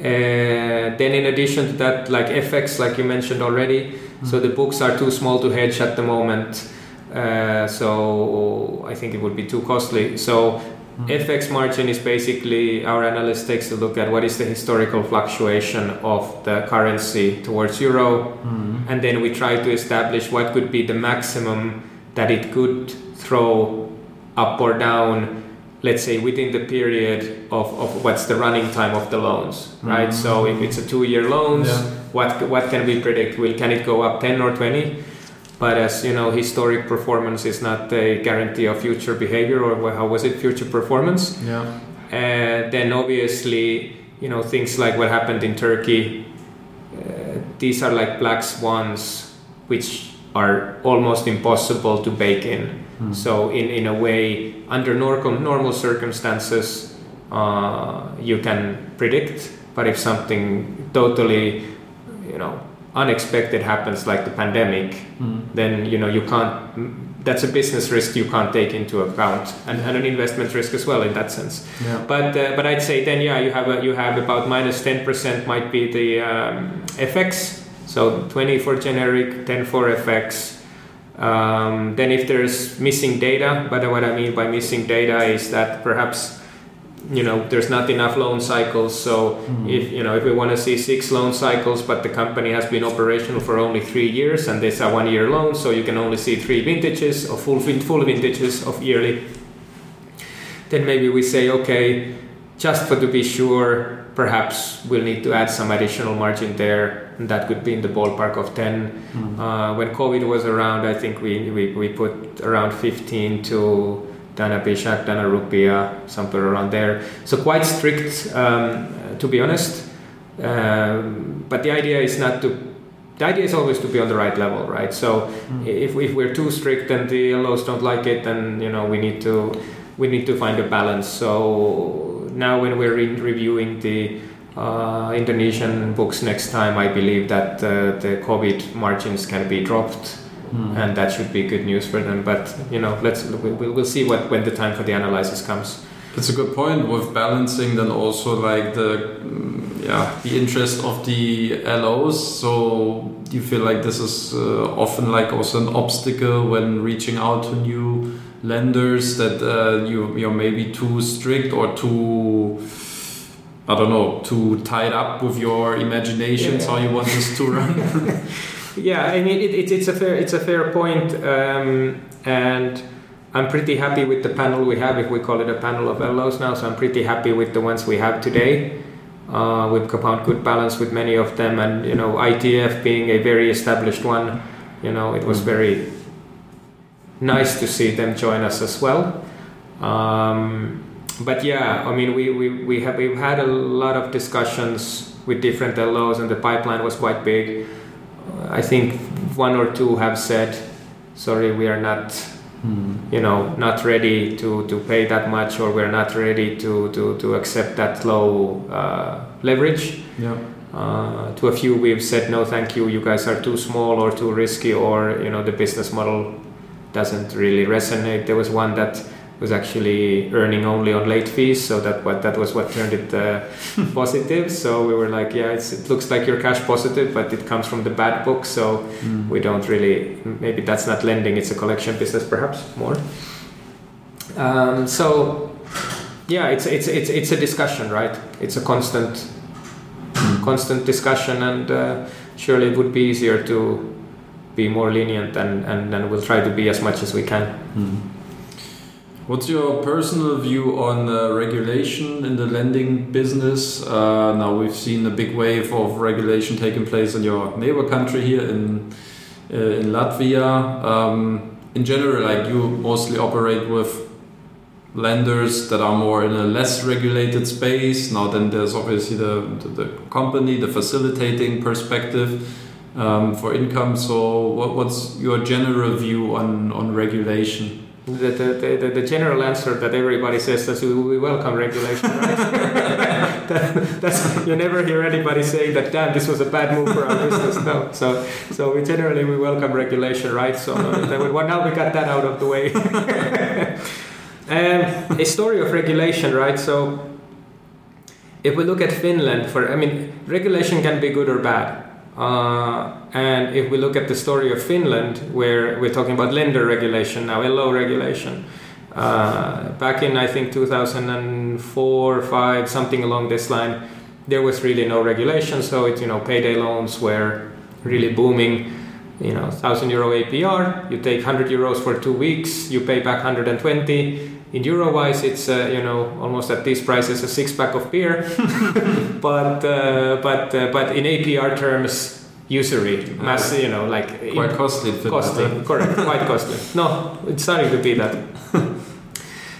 [SPEAKER 2] uh, then in addition to that like fx like you mentioned already so the books are too small to hedge at the moment uh, so i think it would be too costly. So FX margin is basically our analyst takes a look at what is the historical fluctuation of the currency towards euro,
[SPEAKER 1] Mm.
[SPEAKER 2] and then we try to establish what could be the maximum that it could throw up or down, let's say within the period of, of what's the running time of the loans, right?
[SPEAKER 1] Mhm.
[SPEAKER 2] So if it's a two-year loans,
[SPEAKER 1] Yeah.
[SPEAKER 2] what what can we predict? Will can it go up 10 or 20? But as you know, historic performance is not a guarantee of future behavior, or how was it, future performance?
[SPEAKER 1] Yeah.
[SPEAKER 2] Uh, then obviously, you know, things like what happened in Turkey, uh, these are like black swans, which are almost impossible to bake in.
[SPEAKER 1] Mm.
[SPEAKER 2] So in, in a way, under normal, normal circumstances, uh, you can predict. But if something totally, you know, unexpected happens, like the pandemic,
[SPEAKER 1] Mm.
[SPEAKER 2] then you know you can't. That's a business risk you can't take into account, and, and an investment risk as well in that sense.
[SPEAKER 1] Yeah.
[SPEAKER 2] But uh, but I'd say then yeah, you have a, you have about minus ten percent might be the um, FX. So twenty for generic, ten for FX. Um, then if there's missing data, but what I mean by missing data is that perhaps you know there's not enough loan cycles so
[SPEAKER 1] Mhm.
[SPEAKER 2] if you know if we want to see six loan cycles but the company has been operational for only three years and these are one year loans so you can only see three vintages or full full vintages of yearly then maybe we say okay just for to be sure perhaps we'll need to add some additional margin there and that could be in the ballpark of 10
[SPEAKER 1] Mhm.
[SPEAKER 2] uh, when COVID was around, I think we, we, we put around 15 to Dana Bijak, Dana Rupiah, somewhere around there. So quite strict, um, to be honest. Um, but the idea is not to. The idea is always to be on the right level, right? So
[SPEAKER 1] Mm.
[SPEAKER 2] if, if we're too strict and the LOs don't like it, then you know we need to we need to find a balance. So now when we're re- reviewing the uh, Indonesian books next time, I believe that uh, the COVID margins can be dropped,
[SPEAKER 1] Mhm.
[SPEAKER 2] and that should be good news for them. But you know, let's we- we'll, we'll see what when the time for the analysis comes.
[SPEAKER 1] It's a good point with balancing then also like the mm, yeah the interest of the LOs. So do you feel like this is uh, often like also an obstacle when reaching out to new lenders that uh, you you're maybe too strict or too I don't know too tied up with your imaginations
[SPEAKER 2] Yeah.
[SPEAKER 1] how you want this to run.
[SPEAKER 2] Yeah, I mean it, it, it's a fair it's a fair point, um, and I'm pretty happy with the panel we have. If we call it a panel of LOs now, so I'm pretty happy with the ones we have today. Uh, we've found good balance with many of them, and you know ITF being a very established one, you know it was
[SPEAKER 1] Mm.
[SPEAKER 2] very nice to see them join us as well. Um, but yeah, I mean we, we, we have we've had a lot of discussions with different LOs, and the pipeline was quite big. I think one or two have said, "Sorry, we are not,
[SPEAKER 1] Hmm.
[SPEAKER 2] you know, not ready to, to pay that much, or we're not ready to, to, to accept that low uh, leverage."
[SPEAKER 1] Yeah.
[SPEAKER 2] Uh, to a few, we've said, "No, thank you. You guys are too small or too risky, or you know, the business model doesn't really resonate." There was one that was actually earning only on late fees, so that what that was what turned it uh, positive. So we were like, "Yeah, it's, it looks like you're cash positive, but it comes from the bad book, so."
[SPEAKER 1] Hmm.
[SPEAKER 2] we don't really maybe that's not lending it's a collection business perhaps more um, so yeah it's, it's it's it's a discussion right it's a constant constant discussion and uh, surely it would be easier to be more lenient and, and and we'll try to be as much as we can
[SPEAKER 1] Hmm. What's your personal view on uh, regulation in the lending business? Uh, now we've seen a big wave of regulation taking place in your neighbor country here in uh, in Latvia. Um, in general, like you mostly operate with lenders that are more in a less regulated space. Now then, there's obviously the the, the company, the facilitating perspective. Um, for income, so what, what's your general view on, on regulation?
[SPEAKER 2] the, the, the, the general answer that everybody says is we, we welcome regulation, right? That- that's, you never hear anybody saying that, damn, this was a bad move for our business. No. So, so we generally we welcome regulation, right? So uh, we- well, now we got that out of the way. um, a story of regulation, right? So if we look at Finland, for I mean, regulation can be good or bad. Uh, and if we look at the story of Finland, where we're talking about lender regulation now, LO regulation, uh, back in I think 2004, five, something along this line, there was really no regulation. So it's you know payday loans were really booming. You know, thousand euro APR. You take hundred euros for two weeks. You pay back 120. In euro wise, it's uh, you know almost at these prices a six pack of beer. but uh, but uh, but in APR terms, usury, mass, you know, like
[SPEAKER 1] Quite costly. in Finland,
[SPEAKER 2] costly,
[SPEAKER 1] huh?
[SPEAKER 2] correct, quite costly. No, it's starting to be that.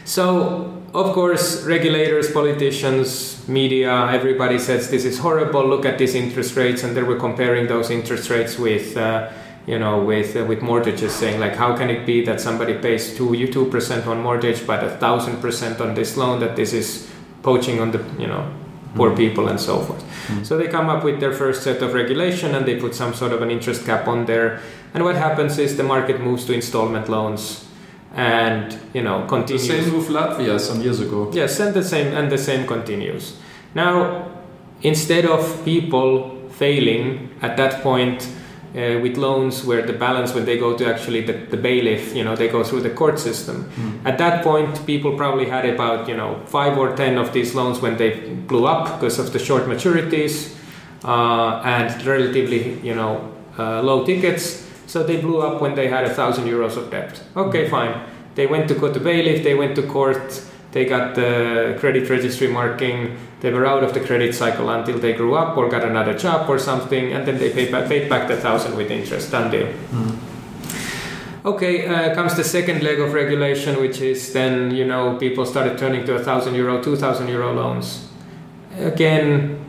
[SPEAKER 2] so, of course, regulators, politicians, media, everybody says this is horrible. Look at these interest rates, and they were comparing those interest rates with. You know, with uh, with mortgages, saying like, how can it be that somebody pays two you two percent on mortgage, but a thousand percent on this loan? That this is poaching on the you know poor
[SPEAKER 1] Mm.
[SPEAKER 2] people and so forth.
[SPEAKER 1] Mm.
[SPEAKER 2] So they come up with their first set of regulation and they put some sort of an interest cap on there. And what happens is the market moves to installment loans and you know continues.
[SPEAKER 1] The same with Latvia some years ago.
[SPEAKER 2] Yes, and the same and the same continues. Now, instead of people failing at that point, uh, with loans where the balance when they go to actually the, the bailiff, you know, they go through the court system.
[SPEAKER 1] Mm.
[SPEAKER 2] At that point, people probably had about you know five or ten of these loans when they blew up because of the short maturities uh, and relatively you know uh, low tickets. So they blew up when they had a thousand euros of debt. Okay, fine. They went to go to bailiff. They went to court. They got the credit registry marking. They were out of the credit cycle until they grew up or got another job or something, and then they paid back, paid back the thousand with interest. Done deal.
[SPEAKER 1] Mm.
[SPEAKER 2] Okay, uh, comes the second leg of regulation, which is then you know people started turning to a thousand euro, two thousand euro loans. Again,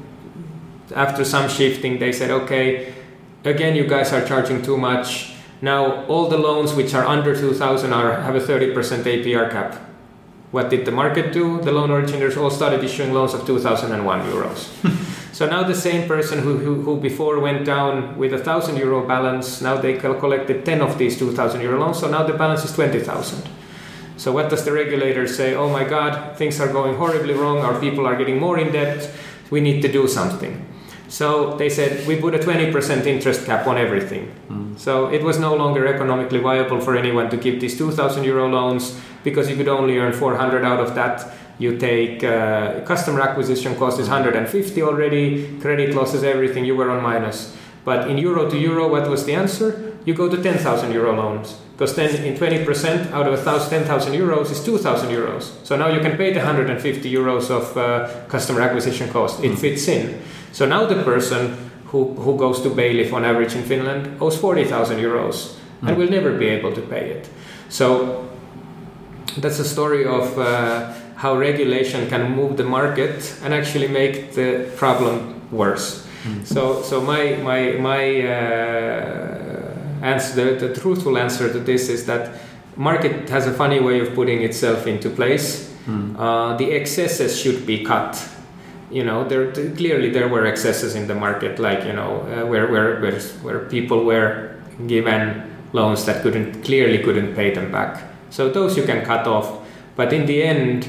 [SPEAKER 2] after some shifting, they said, okay, again you guys are charging too much. Now all the loans which are under two thousand are have a thirty percent APR cap. What did the market do? The loan originators all started issuing loans of 2001 euros. so now the same person who, who, who before went down with a 1000 euro balance, now they collected 10 of these 2000 euro loans, so now the balance is 20,000. So what does the regulator say? Oh my god, things are going horribly wrong, our people are getting more in debt, we need to do something. So they said we put a 20% interest cap on everything.
[SPEAKER 1] Mm.
[SPEAKER 2] So it was no longer economically viable for anyone to give these 2,000 euro loans because you could only earn 400 out of that. You take uh, customer acquisition cost is 150 already, credit losses, everything, you were on minus. But in euro to euro, what was the answer? You go to 10,000 euro loans. Because then in 20% out of 10,000 euros is 2,000 euros. So now you can pay the 150 euros of uh, customer acquisition cost. It fits in. So now the person who, who goes to bailiff on average in Finland owes 40,000 euros and
[SPEAKER 1] Mm.
[SPEAKER 2] will never be able to pay it. So that's a story of uh, how regulation can move the market and actually make the problem worse.
[SPEAKER 1] Mm.
[SPEAKER 2] So, so my my my uh, answer, the, the truthful answer to this is that market has a funny way of putting itself into place.
[SPEAKER 1] Mm.
[SPEAKER 2] Uh, the excesses should be cut. You know, there clearly there were excesses in the market, like you know, uh, where, where where where people were given loans that couldn't clearly couldn't pay them back. So those you can cut off. But in the end,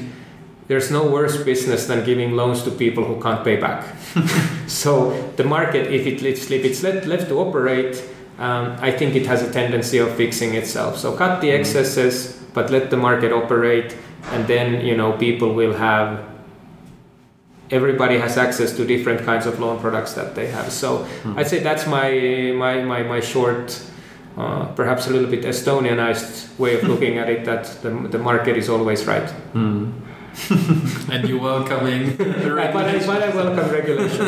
[SPEAKER 2] there's no worse business than giving loans to people who can't pay back. so the market, if it, if it's left, left to operate, um, I think it has a tendency of fixing itself. So cut the excesses, but let the market operate, and then you know people will have. Everybody has access to different kinds of loan products that they have. So
[SPEAKER 1] Mm.
[SPEAKER 2] I'd say that's my my my, my short. Uh, perhaps a little bit Estonianized way of looking at it that the, the market is always right.
[SPEAKER 1] Mm. and you're welcoming the
[SPEAKER 2] But I,
[SPEAKER 1] regulation.
[SPEAKER 2] but I welcome regulation.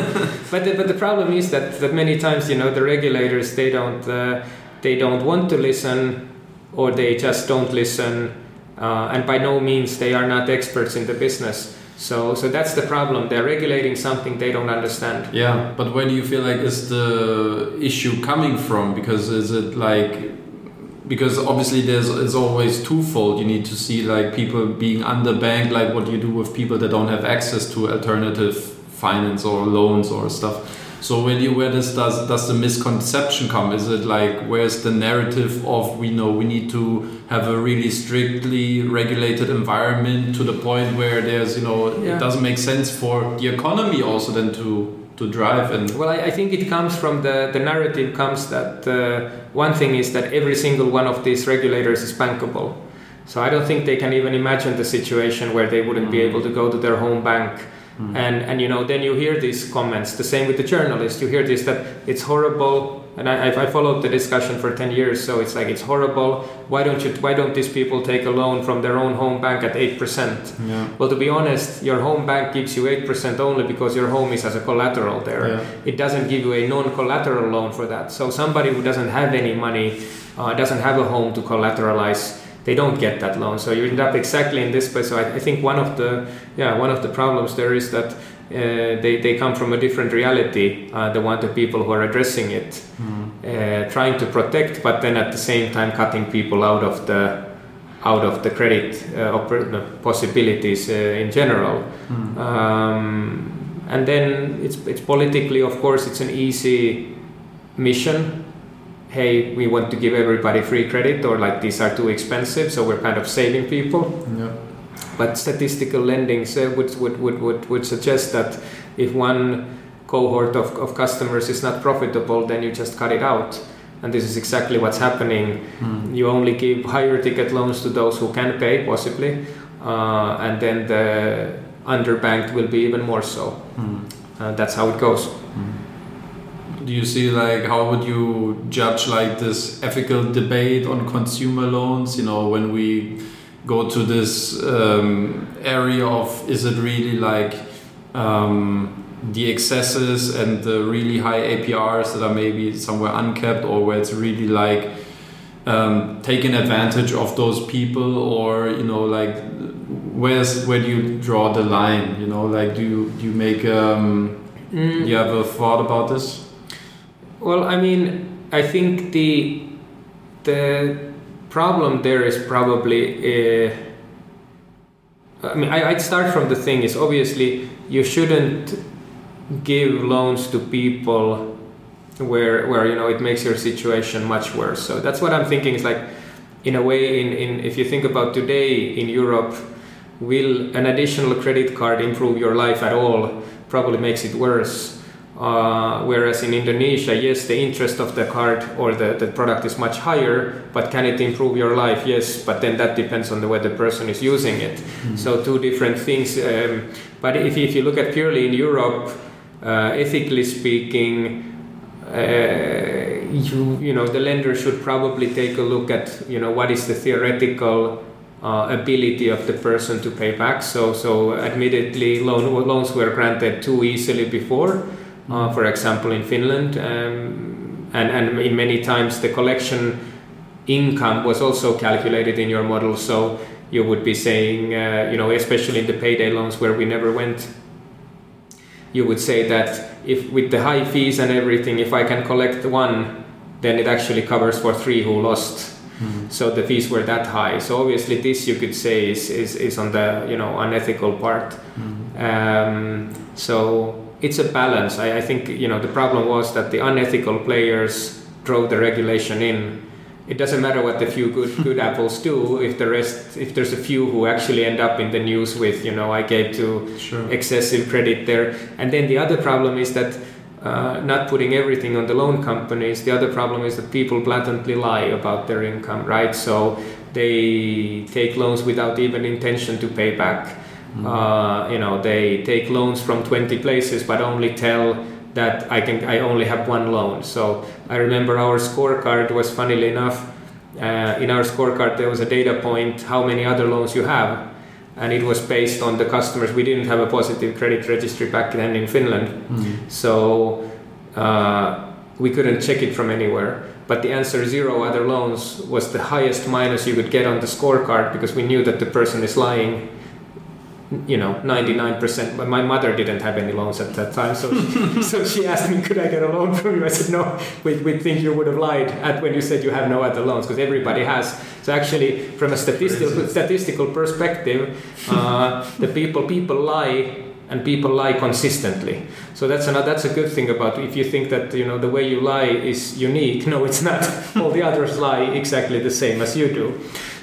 [SPEAKER 2] but the, but the problem is that, that many times you know the regulators they don't uh, they don't want to listen or they just don't listen uh, and by no means they are not experts in the business. So so that's the problem. They're regulating something they don't understand.
[SPEAKER 1] Yeah, but where do you feel like is the issue coming from? Because is it like because obviously there's it's always twofold. You need to see like people being underbanked, like what do you do with people that don't have access to alternative finance or loans or stuff. So where do you, where does does does the misconception come? Is it like where's the narrative of we know we need to have a really strictly regulated environment to the point where there's you know
[SPEAKER 2] Yeah.
[SPEAKER 1] it doesn't make sense for the economy also then to to drive and
[SPEAKER 2] Well, I, I think it comes from the, the narrative comes that uh, one thing is that every single one of these regulators is bankable. So I don't think they can even imagine the situation where they wouldn't be
[SPEAKER 1] Mm.
[SPEAKER 2] able to go to their home bank
[SPEAKER 1] Mm.
[SPEAKER 2] and and you know then you hear these comments. The same with the journalist. You hear this that it's horrible. And I, I- followed the discussion for ten years, so it's like it's horrible. Why don't you? Why don't these people take a loan from their own home bank at eight percent?
[SPEAKER 1] yeah
[SPEAKER 2] Well, to be honest, your home bank gives you 8% only because your home is as a collateral there.
[SPEAKER 1] Yeah.
[SPEAKER 2] It doesn't give you a non collateral loan for that. So, somebody who doesn't have any money, uh, doesn't have a home to collateralize, they don't get that loan. So, you end up exactly in this place. So, I, I think one of the yeah one of the problems there is that uh, they, they come from a different reality, uh, the one the people who are addressing it,
[SPEAKER 1] Mm.
[SPEAKER 2] uh, trying to protect, but then at the same time cutting people out of the out of the credit uh, possibilities uh, in general.
[SPEAKER 1] Mm.
[SPEAKER 2] Um, and then it's it's politically, of course, it's an easy mission. Hey, we want to give everybody free credit, or like these are too expensive, so we're kind of saving people.
[SPEAKER 1] yeah
[SPEAKER 2] But statistical lending uh, would, would, would, would, would suggest that if one cohort of, of customers is not profitable, then you just cut it out. and this is exactly what's happening.
[SPEAKER 1] Mm.
[SPEAKER 2] You only give higher ticket loans to those who can pay, possibly, uh, and then the underbanked will be even more so.
[SPEAKER 1] Mm.
[SPEAKER 2] Uh, that's how it goes.
[SPEAKER 1] Do you see like how would you judge like this ethical debate on consumer loans? You know, when we go to this um, area of is it really like um, the excesses and the really high APRs that are maybe somewhere uncapped, or where it's really like um, taking advantage of those people, or you know, like where's where do you draw the line? You know, like do you do you make um,
[SPEAKER 2] Mm.
[SPEAKER 1] do you have a thought about this?
[SPEAKER 2] Well, I mean, I think the the problem there is probably. Uh, I mean, I, I'd start from the thing is obviously you shouldn't give loans to people where where you know it makes your situation much worse. So that's what I'm thinking. Is like, in a way, in, in if you think about today in Europe, will an additional credit card improve your life at all? Probably makes it worse. Uh, whereas in Indonesia, yes, the interest of the card or the, the product is much higher, but can it improve your life? Yes, but then that depends on the way the person is using it. So, two different things. Um, but if, if you look at purely in Europe, uh, ethically speaking, uh, you, you know, the lender should probably take a look at, you know, what is the theoretical uh, ability of the person to pay back. So, so admittedly, loan, loans were granted too easily before. Uh, for example, in Finland, um, and and in many times the collection income was also calculated in your model. So you would be saying, uh, you know, especially in the payday loans where we never went, you would say that if with the high fees and everything, if I can collect one, then it actually covers for three who lost. So the fees were that high. So obviously, this you could say is is, is on the you know unethical part. Um, so it's a balance. I, I think you know the problem was that the unethical players drove the regulation in. It doesn't matter what the few good good apples do if the rest if there's a few who actually end up in the news with you know I gave to
[SPEAKER 1] Sure.
[SPEAKER 2] excessive credit there. And then the other problem is that uh, not putting everything on the loan companies. The other problem is that people blatantly lie about their income, right? So they take loans without even intention to pay back. Uh, you know, they take loans from 20 places, but only tell that I can I only have one loan. So I remember our scorecard was funnily enough. Uh, in our scorecard, there was a data point how many other loans you have, and it was based on the customers. We didn't have a positive credit registry back then in Finland, so uh, we couldn't check it from anywhere. But the answer zero other loans was the highest minus you could get on the scorecard because we knew that the person is lying. You know, 99%. But my mother didn't have any loans at that time, so so she asked me, "Could I get a loan from you?" I said, "No, we, we think you would have lied at when you said you have no other loans because everybody has." So actually, from a statistical statistical perspective, uh, the people people lie and people lie consistently. So that's another, that's a good thing about if you think that you know the way you lie is unique. No, it's not. All the others lie exactly the same as you do.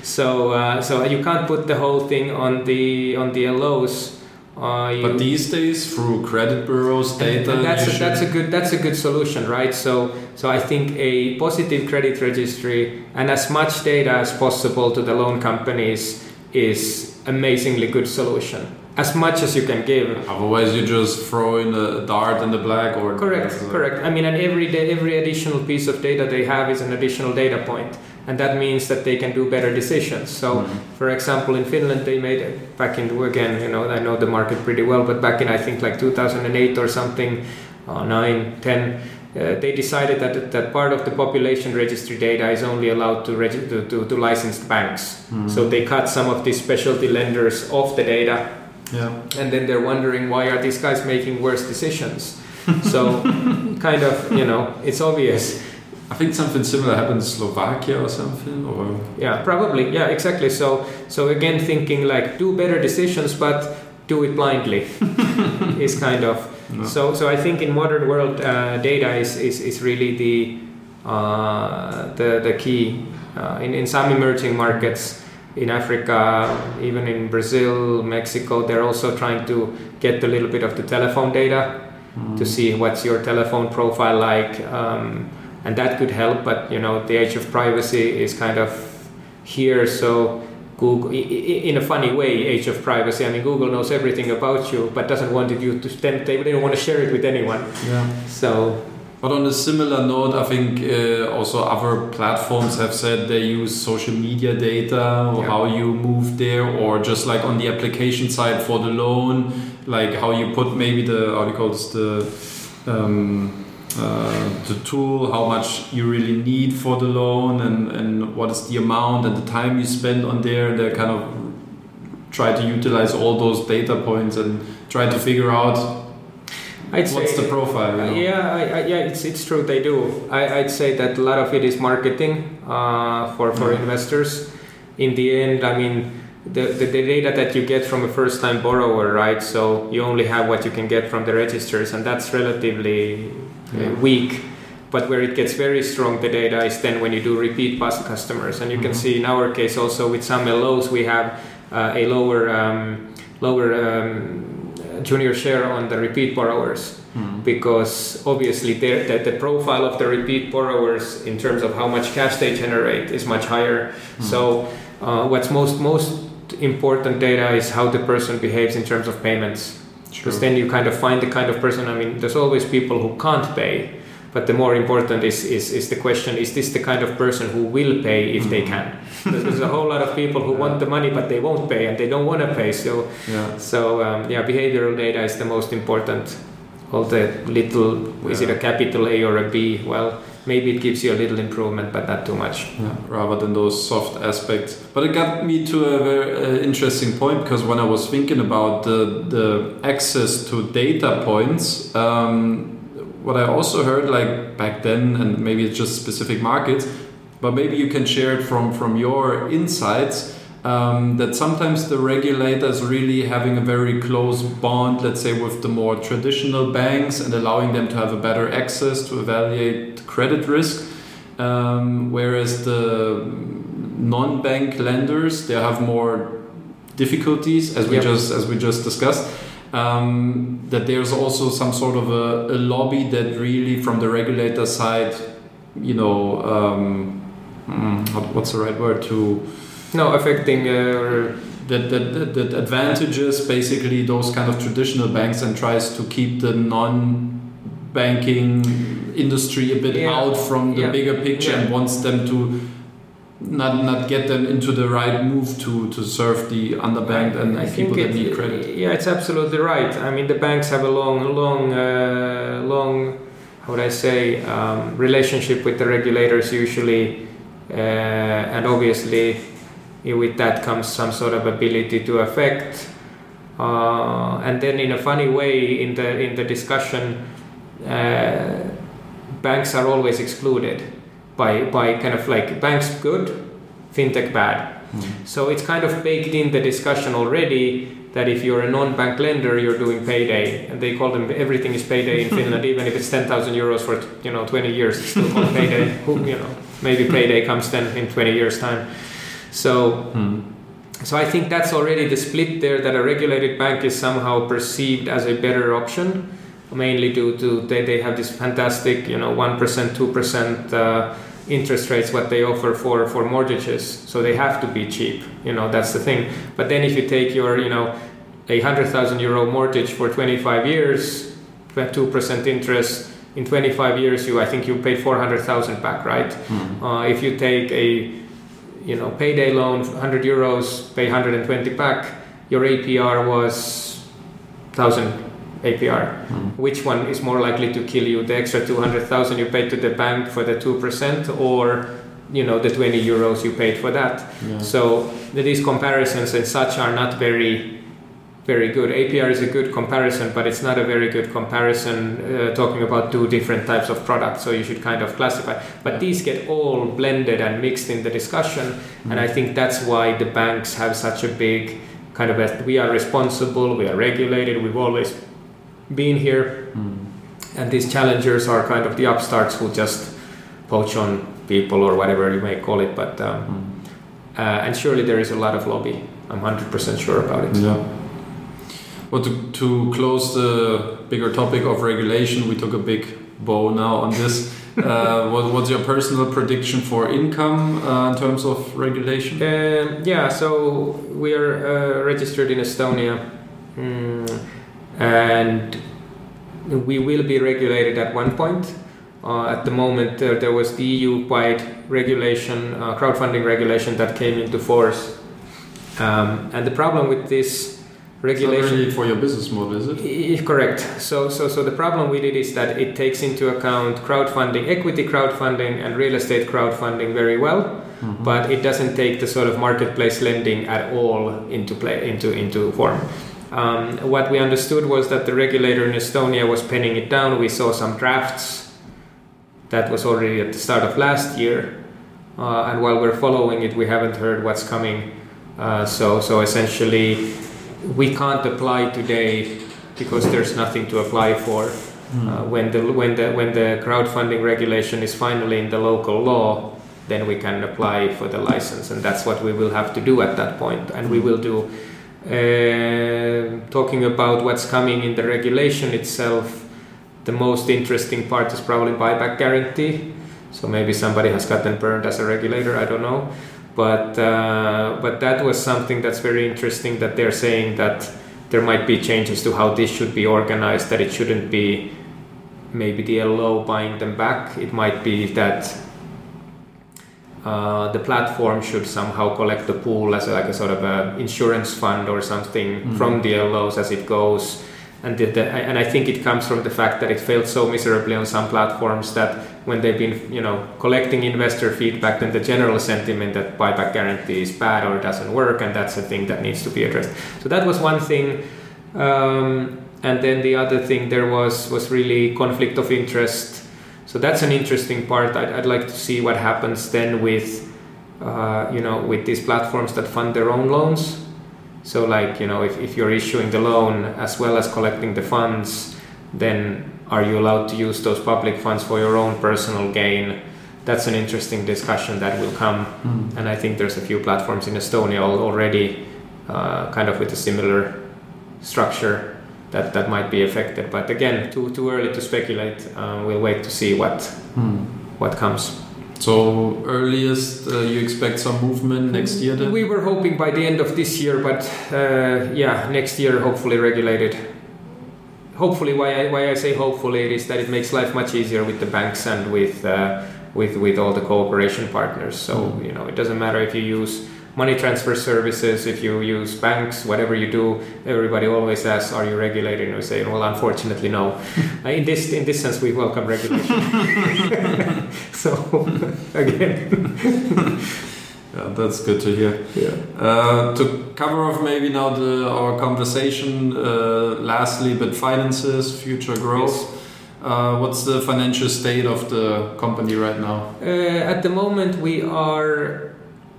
[SPEAKER 2] So uh, so you can't put the whole thing on the on the LOs. Uh,
[SPEAKER 1] But these days, through credit bureaus, data,
[SPEAKER 2] and that's a, that's a good that's a good solution, right? So so I think a positive credit registry and as much data as possible to the loan companies is amazingly good solution. As much as you can give.
[SPEAKER 1] Otherwise, you just throw in a dart in the black or
[SPEAKER 2] Correct, correct. I mean, and every day, every additional piece of data they have is an additional data point, and that means that they can do better decisions. So, for example, in Finland, they made back in again, you know, I know the market pretty well, but back in I think like 2008 or something, uh, nine, ten. Uh, they decided that, that part of the population registry data is only allowed to, regi- to, to, to licensed banks. So they cut some of these specialty lenders off the data
[SPEAKER 1] Yeah.
[SPEAKER 2] and then they're wondering why are these guys making worse decisions so kind of you know it's obvious
[SPEAKER 1] I think something similar happened in Slovakia or something. Or
[SPEAKER 2] yeah probably yeah exactly so so again thinking like do better decisions but do it blindly is kind of
[SPEAKER 1] No.
[SPEAKER 2] so so i think in modern world uh, data is, is is really the uh, the the key uh, in in some emerging markets in Africa, even in Brazil, Mexico, they're also trying to get a little bit of the telephone data to see what's your telephone profile like. Um, and that could help. But you know, the age of privacy is kind of here, so. Google, in a funny way, age of privacy. I mean, Google knows everything about you, but doesn't want you to. They, they don't want to share it with anyone.
[SPEAKER 1] Yeah.
[SPEAKER 2] So
[SPEAKER 1] but on a similar note, I think uh, also other platforms have said they use social media data or
[SPEAKER 2] Yeah.
[SPEAKER 1] how you move there, or just like on the application side for the loan, like how you put maybe the how do you call this the um, uh, the tool, how much you really need for the loan, and and what is the amount and the time you spend on there. They kind of try to utilize all those data points and try to figure out
[SPEAKER 2] I'd
[SPEAKER 1] what's
[SPEAKER 2] say,
[SPEAKER 1] the profile. You know?
[SPEAKER 2] Yeah, I, I, yeah, it's it's true. They do. I, I'd say that a lot of it is marketing uh, for for
[SPEAKER 1] Mhm.
[SPEAKER 2] investors. In the end, I mean, the, the the data that you get from a first-time borrower, right? So you only have what you can get from the registers, and that's relatively
[SPEAKER 1] Yeah.
[SPEAKER 2] weak. But where it gets very strong, the data is then when you do repeat past customers, and you can
[SPEAKER 1] Mhm.
[SPEAKER 2] see in our case also with some LOs we have uh, a lower um, lower um, junior share on the repeat borrowers
[SPEAKER 1] Hmm.
[SPEAKER 2] because obviously the, the, profile of the repeat borrowers in terms of how much cash they generate is much higher.
[SPEAKER 1] Hmm.
[SPEAKER 2] So uh, what's most most important data is how the person behaves in terms of payments because then you kind of find the kind of person. I mean, there's always people who can't pay. But the more important is, is, is the question is this the kind of person who will pay if they
[SPEAKER 1] Mhm.
[SPEAKER 2] can? Because there's a whole lot of people who want the money but they won't pay and they don't want to pay. So
[SPEAKER 1] yeah.
[SPEAKER 2] so um, yeah, behavioral data is the most important. All the little, is it a capital A or a B? Well, maybe it gives you a little improvement, but not too much.
[SPEAKER 1] Yeah, rather than those soft aspects. But it got me to a very uh, interesting point because when I was thinking about the, the access to data points, um, what I also heard like back then, and maybe it's just specific markets, but maybe you can share it from, from your insights. Um, that sometimes the regulator is really having a very close bond, let's say, with the more traditional banks and allowing them to have a better access to evaluate credit risk. Um, whereas the non-bank lenders they have more difficulties, as we
[SPEAKER 2] Yep.
[SPEAKER 1] just as we just discussed. Um, that there's also some sort of a, a lobby that really, from the regulator side, you know, um, mm, what's the right word to
[SPEAKER 2] No, affecting uh,
[SPEAKER 1] that, that, that advantages basically those kind of traditional banks and tries to keep the non-banking industry a bit
[SPEAKER 2] Yeah.
[SPEAKER 1] out from the
[SPEAKER 2] Yeah.
[SPEAKER 1] bigger picture
[SPEAKER 2] Yeah.
[SPEAKER 1] and wants them to not not get them into the right move to to serve the underbanked and,
[SPEAKER 2] I
[SPEAKER 1] and
[SPEAKER 2] think
[SPEAKER 1] people that need credit.
[SPEAKER 2] Yeah, it's absolutely right. I mean, the banks have a long, long, uh, long, how would I say, um, relationship with the regulators usually, uh, and obviously, with that comes some sort of ability to affect. Uh, and then, in a funny way, in the in the discussion, uh, banks are always excluded by by kind of like banks good, fintech bad. So it's kind of baked in the discussion already that if you're a non-bank lender, you're doing payday, and they call them everything is payday in Finland, even if it's ten thousand euros for you know twenty years, it's still called payday. Who, you know, maybe payday comes then in twenty years' time. So
[SPEAKER 1] Hmm.
[SPEAKER 2] so I think that's already the split there that a regulated bank is somehow perceived as a better option, mainly due to they, they have this fantastic, you know, 1%, 2% uh, interest rates what they offer for, for mortgages. So they have to be cheap, you know, that's the thing. But then if you take your, you know, a 100,000 euro mortgage for 25 years, 2% interest, in 25 years you I think you pay 400,000 back, right?
[SPEAKER 1] Hmm.
[SPEAKER 2] Uh, if you take a you know payday loan 100 euros pay 120 back your apr was 1000 apr
[SPEAKER 1] Hmm.
[SPEAKER 2] which one is more likely to kill you the extra 200000 you paid to the bank for the 2% or you know the 20 euros you paid for that
[SPEAKER 1] Yeah.
[SPEAKER 2] so these comparisons and such are not very very good. Apr is a good comparison but it's not a very good comparison uh, talking about two different types of products so you should kind of classify. But these get all blended and mixed in the discussion and i think that's why the banks have such a big kind of a, we are responsible we are regulated we've always been here.
[SPEAKER 1] Hmm.
[SPEAKER 2] and these challengers are kind of the upstarts who just poach on people or whatever you may call it but um,
[SPEAKER 1] Hmm.
[SPEAKER 2] uh, and surely there is a lot of lobby. I'm 100% sure about it.
[SPEAKER 1] Yeah. Well, to, to close the bigger topic of regulation, we took a big bow now on this. uh, what, what's your personal prediction for income uh, in terms of regulation?
[SPEAKER 2] Um, yeah, so we are uh, registered in Estonia, mm, and we will be regulated at one point. Uh, at the moment, uh, there was the EU-wide regulation, uh, crowdfunding regulation that came into force, um, and the problem with this regulation
[SPEAKER 1] really for your business model, is it?
[SPEAKER 2] Correct. So, so, so the problem with it is that it takes into account crowdfunding, equity crowdfunding, and real estate crowdfunding very well, mm-hmm. but it doesn't take the sort of marketplace lending at all into play into into form. Um, what we understood was that the regulator in Estonia was penning it down. We saw some drafts that was already at the start of last year, uh, and while we're following it, we haven't heard what's coming. Uh, so, so essentially, we can't apply today because there's nothing to apply for. Uh, when the when the when the crowdfunding regulation is finally in the local law, then we can apply for the license, and that's what we will have to do at that point. And we will do. Uh, talking about what's coming in the regulation itself, the most interesting part is probably buyback guarantee. So maybe somebody has gotten burned as a regulator. I don't know but uh, but that was something that's very interesting that they're saying that there might be changes to how this should be organized that it shouldn't be maybe the LO buying them back it might be that uh, the platform should somehow collect the pool as a, like a sort of a insurance fund or something mm-hmm. from the LOs as it goes and the, the, and I think it comes from the fact that it failed so miserably on some platforms that when they've been you know collecting investor feedback, then the general sentiment that buyback guarantee is bad or doesn't work, and that's a thing that needs to be addressed. So that was one thing, um, and then the other thing there was was really conflict of interest. So that's an interesting part. I'd, I'd like to see what happens then with uh, you know with these platforms that fund their own loans so, like, you know, if, if you're issuing the loan as well as collecting the funds, then are you allowed to use those public funds for your own personal gain? That's an interesting discussion that will come. Mm. And I think there's a few platforms in Estonia already uh, kind of with a similar structure that, that might be affected. But again, too, too early to speculate. Uh, we'll wait to see what, mm. what comes.
[SPEAKER 1] So earliest uh, you expect some movement next year then?
[SPEAKER 2] We were hoping by the end of this year, but uh, yeah, next year hopefully regulated. Hopefully, why I, why I say hopefully it is that it makes life much easier with the banks and with uh, with with all the cooperation partners. So mm. you know it doesn't matter if you use money transfer services, if you use banks, whatever you do, everybody always asks, "Are you regulated?" And we say, "Well, unfortunately, no." In this in this sense, we welcome regulation. so again.
[SPEAKER 1] Yeah, that's good to hear.
[SPEAKER 2] Yeah.
[SPEAKER 1] Uh, to cover off maybe now the, our conversation, uh, lastly, but finances, future growth. Yes. Uh, what's the financial state of the company right now?
[SPEAKER 2] Uh, at the moment, we are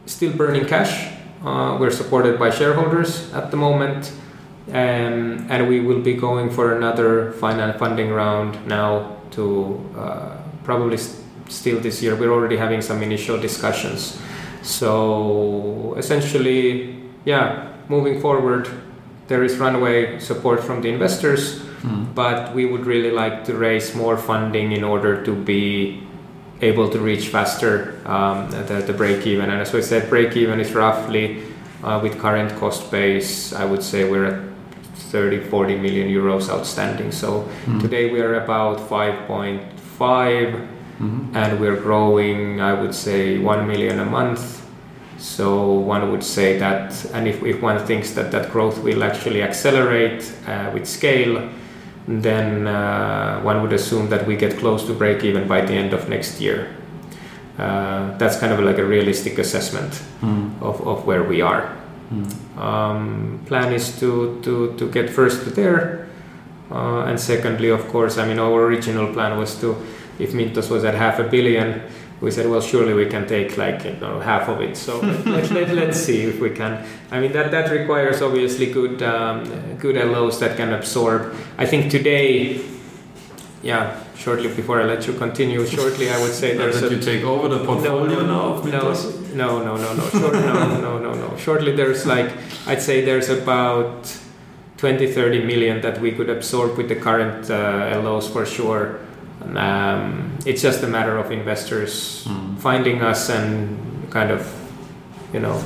[SPEAKER 2] still burning cash. Uh, we're supported by shareholders at the moment, um, and we will be going for another finance funding round now to uh, probably st- still this year. We're already having some initial discussions. So essentially, yeah, moving forward, there is runway support from the investors, mm. but we would really like to raise more funding in order to be able to reach faster um, the, the break even. And as we said, break even is roughly uh, with current cost base, I would say we're at 30 40 million euros outstanding. So mm-hmm. today we are about 5.5 mm-hmm. and we're growing, I would say, 1 million a month. So one would say that, and if, if one thinks that that growth will actually accelerate uh, with scale, then uh, one would assume that we get close to break even by the end of next year. Uh, that's kind of like a realistic assessment mm. of, of where we are. Mm. Um, plan is to, to, to get first to there, uh, and secondly, of course, I mean, our original plan was to, if Mintos was at half a billion, we said, well, surely we can take like you know half of it. So let, let, let's see if we can. I mean, that that requires obviously good um, good LOs that can absorb. I think today, yeah. Shortly before I let you continue, shortly I would say there's
[SPEAKER 1] that a, you take over the portfolio
[SPEAKER 2] no,
[SPEAKER 1] now.
[SPEAKER 2] No, no, no, no, no, Short, no, no, no, no. Shortly there's like I'd say there's about 20, 30 million that we could absorb with the current uh, LOs for sure Um, it's just a matter of investors
[SPEAKER 1] Mm.
[SPEAKER 2] finding us and kind of, you know,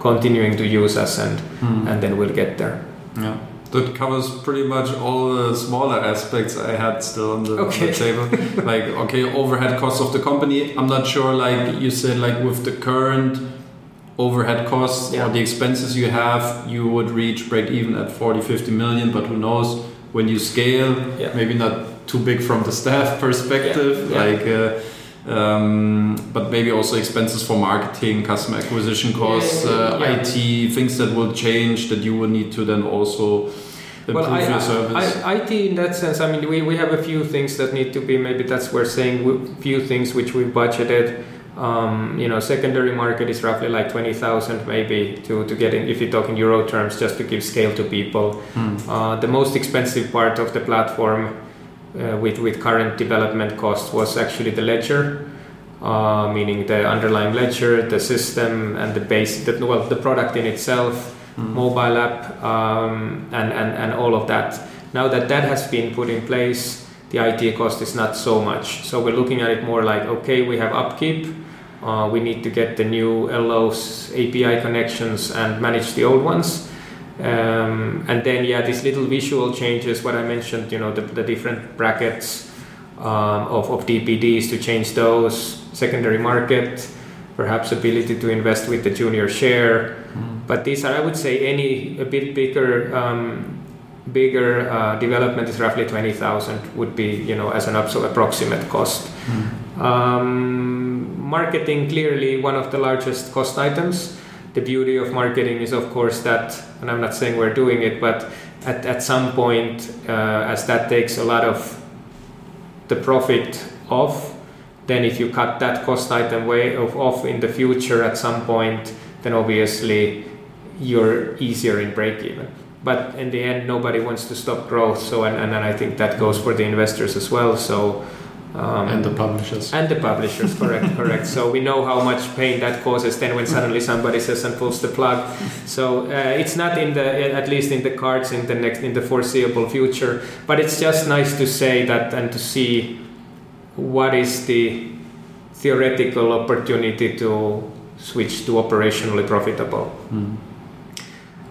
[SPEAKER 2] continuing to use us, and
[SPEAKER 1] Mm.
[SPEAKER 2] and then we'll get there.
[SPEAKER 1] Yeah. That covers pretty much all the smaller aspects I had still on the, on the table. like, okay, overhead costs of the company. I'm not sure, like you said, like with the current overhead costs
[SPEAKER 2] Yeah.
[SPEAKER 1] or the expenses you have, you would reach break even at 40, 50 million. But who knows when you scale,
[SPEAKER 2] Yeah.
[SPEAKER 1] maybe not too big from the staff perspective,
[SPEAKER 2] Yeah.
[SPEAKER 1] Like. Uh, um, but maybe also expenses for marketing, customer acquisition costs, uh. IT, things that will change that you will need to then also improve
[SPEAKER 2] I,
[SPEAKER 1] your service.
[SPEAKER 2] I, IT in that sense, I mean, we, we have a few things that need to be, maybe that's we're saying, few things which we budgeted. Um, you know, secondary market is roughly like 20,000 maybe to, to get in, if you talk in euro terms, just to give scale to people.
[SPEAKER 1] Hmm.
[SPEAKER 2] Uh, the most expensive part of the platform with, with current development costs was actually the ledger. Uh, meaning the underlying ledger, the system, and the base, the, well, the product in itself,
[SPEAKER 1] Hmm.
[SPEAKER 2] mobile app, um, and, and, and all of that. Now that that has been put in place, the IT cost is not so much. So we're looking at it more like okay, we have upkeep, uh, we need to get the new LOs, API connections, and manage the old ones. Um, and then, yeah, these little visual changes, what I mentioned, you know, the, the different brackets um, of, of DPDs to change those, secondary market, perhaps ability to invest with the junior share.
[SPEAKER 1] Hmm.
[SPEAKER 2] But these are, I would say, any a bit bigger, um, bigger uh, development is roughly twenty thousand would be, you know, as an absolute approximate cost. Um, marketing clearly one of the largest cost items. The beauty of marketing is, of course, that, and I'm not saying we're doing it, but at, at some point, uh, as that takes a lot of the profit off, then if you cut that cost item way of, off in the future at some point, then obviously you're easier in break even. But in the end, nobody wants to stop growth. So, and, and, and I think that goes for the investors as well. So, um,
[SPEAKER 1] and the publishers.
[SPEAKER 2] and the publishers, correct, correct. So we know how much pain that causes then when suddenly somebody says and pulls the plug. So uh, it's not in the, at least in the cards in the next, in the foreseeable future. But it's just nice to say that and to see what is the theoretical opportunity to switch to operationally profitable.
[SPEAKER 1] Hmm.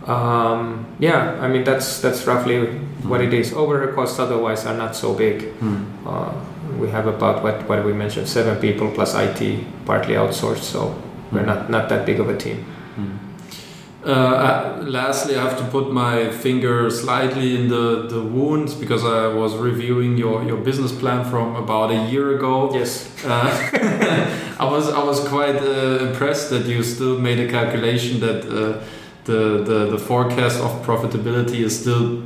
[SPEAKER 2] Um, yeah, I mean that's that's roughly what it is. Overhead costs otherwise are not so big.
[SPEAKER 1] Hmm.
[SPEAKER 2] Uh, we have about what what we mentioned seven people plus IT partly outsourced, so we're not not that big of a team.
[SPEAKER 1] Uh, uh, lastly, I have to put my finger slightly in the, the wounds because I was reviewing your, your business plan from about a year ago.
[SPEAKER 2] Yes.
[SPEAKER 1] Uh, I was I was quite uh, impressed that you still made a calculation that uh, the, the the forecast of profitability is still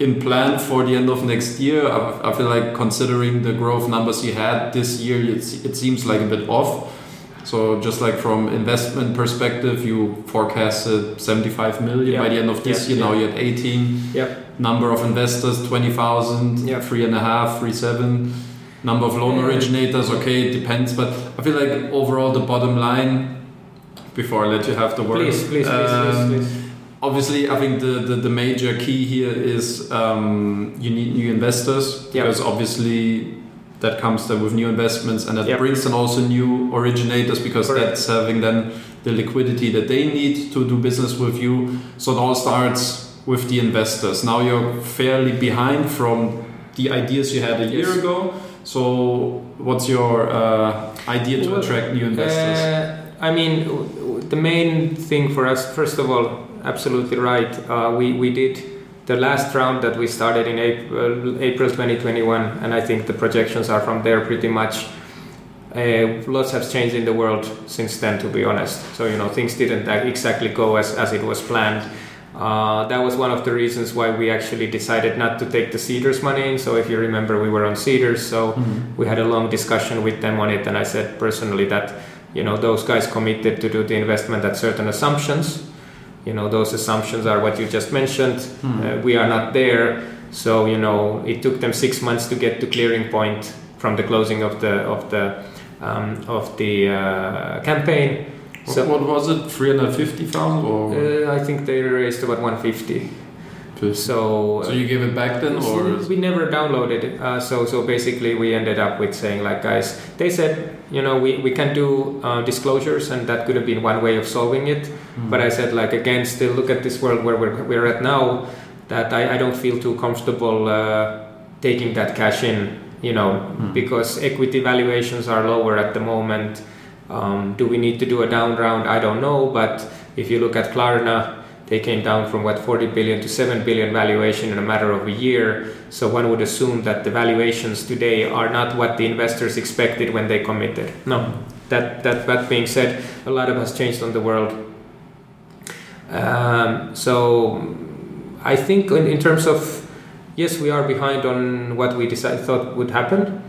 [SPEAKER 1] in plan for the end of next year. I, I feel like considering the growth numbers you had this year, it, it seems like a bit off. So just like from investment perspective, you forecasted 75 million by the end of this
[SPEAKER 2] Yeah,
[SPEAKER 1] year. Now
[SPEAKER 2] yeah.
[SPEAKER 1] you're at 18.
[SPEAKER 2] Yep.
[SPEAKER 1] Number of investors 20,000,
[SPEAKER 2] Yeah.
[SPEAKER 1] three and a half, three seven. Number of loan originators, okay, it depends. But I feel like overall the bottom line. Before I let you have the word,
[SPEAKER 2] Please, please, please,
[SPEAKER 1] um,
[SPEAKER 2] please, please.
[SPEAKER 1] Obviously i think the, the, the major key here is um, you need new investors
[SPEAKER 2] Yeah.
[SPEAKER 1] because obviously that comes then with new investments and that
[SPEAKER 2] Yeah.
[SPEAKER 1] brings then also new originators because
[SPEAKER 2] Correct.
[SPEAKER 1] that's having then the liquidity that they need to do business with you so it all starts with the investors now you're fairly behind from the ideas you had a year
[SPEAKER 2] Yes.
[SPEAKER 1] ago so what's your uh, idea to
[SPEAKER 2] Well,
[SPEAKER 1] attract new investors
[SPEAKER 2] Uh, I mean, the main thing for us, first of all, absolutely right. Uh, we we did the last round that we started in April, April 2021, and I think the projections are from there pretty much. Uh, lots have changed in the world since then, to be honest. So you know, things didn't exactly go as as it was planned. Uh, that was one of the reasons why we actually decided not to take the Seedrs money in. So if you remember, we were on Seedrs, so
[SPEAKER 1] Mhm.
[SPEAKER 2] we had a long discussion with them on it, and I said personally that you know those guys committed to do the investment at certain assumptions. You know those assumptions are what you just mentioned.
[SPEAKER 1] Mhm.
[SPEAKER 2] Uh, we are not there, so you know it took them six months to get to clearing point from the closing of the of the um, of the uh, campaign. So
[SPEAKER 1] what was it 350000 or
[SPEAKER 2] uh, I think they raised about 150. So,
[SPEAKER 1] so you gave it back then, or
[SPEAKER 2] we never downloaded it. Uh, so so basically, we ended up with saying like, guys, they said, you know, we, we can do uh, disclosures, and that could have been one way of solving it. Mm. But I said like again, still look at this world where we're, we're at now. That I, I don't feel too comfortable uh, taking that cash in, you know, mm. because equity valuations are lower at the moment. Um, do we need to do a down round? I don't know, but if you look at Klarna they came down from what 40 billion to 7 billion valuation in a matter of a year. So one would assume that the valuations today are not what the investors expected when they committed. No, that that that being said, a lot of has changed on the world. Um, so I think in, in, terms of yes, we are behind on what we decided thought would happen.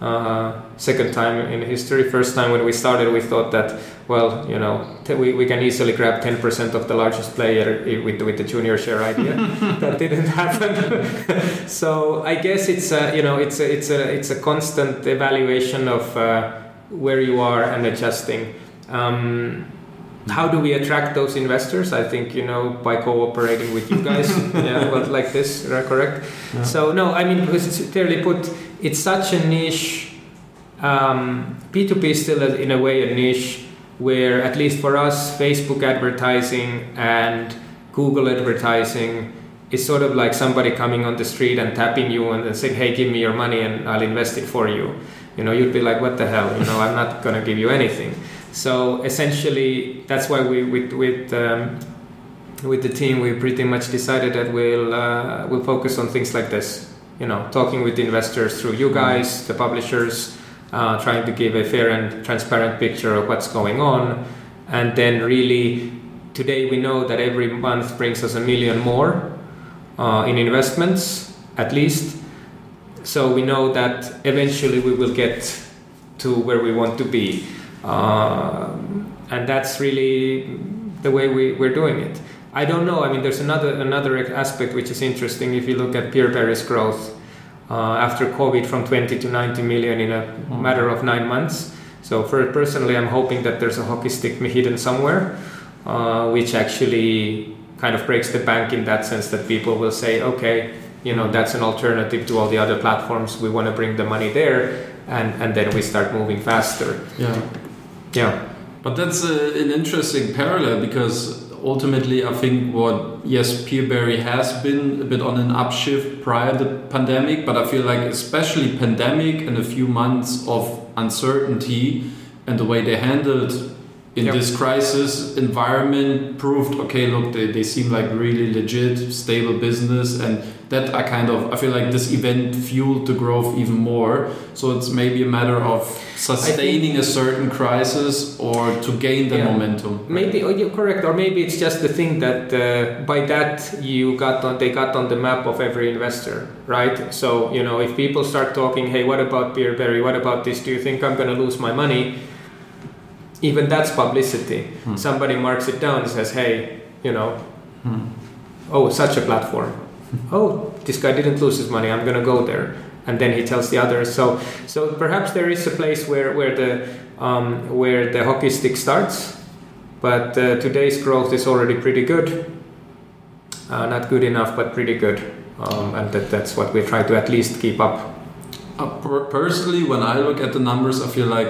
[SPEAKER 2] Uh, second time in history. First time when we started, we thought that well, you know, we, we can easily grab 10% of the largest player with, with the junior share idea. that didn't happen. so I guess it's a, you know, it's a, it's a, it's a constant evaluation of uh, where you are and adjusting. Um, how do we attract those investors? I think you know by cooperating with you guys, yeah, but like this, correct? Yeah. So no, I mean, because it's clearly put, it's such a niche. Um, P2P is still in a way a niche where at least for us facebook advertising and google advertising is sort of like somebody coming on the street and tapping you and saying hey give me your money and i'll invest it for you. You know you'd be like what the hell? You know i'm not going to give you anything. So essentially that's why we with with um, with the team we pretty much decided that we'll uh, we'll focus on things like this you know talking with investors through you guys the publishers uh, trying to give a fair and transparent picture of what's going on. And then, really, today we know that every month brings us a million more uh, in investments, at least. So we know that eventually we will get to where we want to be. Uh, and that's really the way we, we're doing it. I don't know. I mean, there's another another aspect which is interesting. If you look at PeerBerry's growth, uh, after COVID from 20 to 90 million in a mm. matter of nine months. So for personally, I'm hoping that there's a hockey stick hidden somewhere, uh, which actually kind of breaks the bank in that sense that people will say, okay, you know, that's an alternative to all the other platforms. We want to bring the money there, and and then we start moving faster.
[SPEAKER 1] Yeah,
[SPEAKER 2] yeah.
[SPEAKER 1] But that's uh, an interesting parallel because ultimately, I think what yes, PeerBerry has been a bit on an upshift prior to the pandemic, but I feel like especially pandemic and a few months of uncertainty and the way they handled in yep. this crisis environment proved okay look they, they seem like really legit stable business and that I kind of I feel like this event fueled the growth even more. So it's maybe a matter of sustaining a certain crisis or to gain the yeah. momentum.
[SPEAKER 2] Maybe oh, you're correct, or maybe it's just the thing that uh, by that you got on they got on the map of every investor, right? So you know if people start talking, hey, what about PeerBerry? What about this? Do you think I'm going to lose my money? Even that's publicity. Hmm. Somebody marks it down and says, hey, you know, hmm. oh, such a platform oh, this guy didn't lose his money. I'm going to go there. And then he tells the others. So, so perhaps there is a place where, where the um, where the hockey stick starts, but uh, today's growth is already pretty good. Uh, not good enough, but pretty good, um, and that, that's what we try to at least keep up.
[SPEAKER 1] Uh, personally, when I look at the numbers, I feel like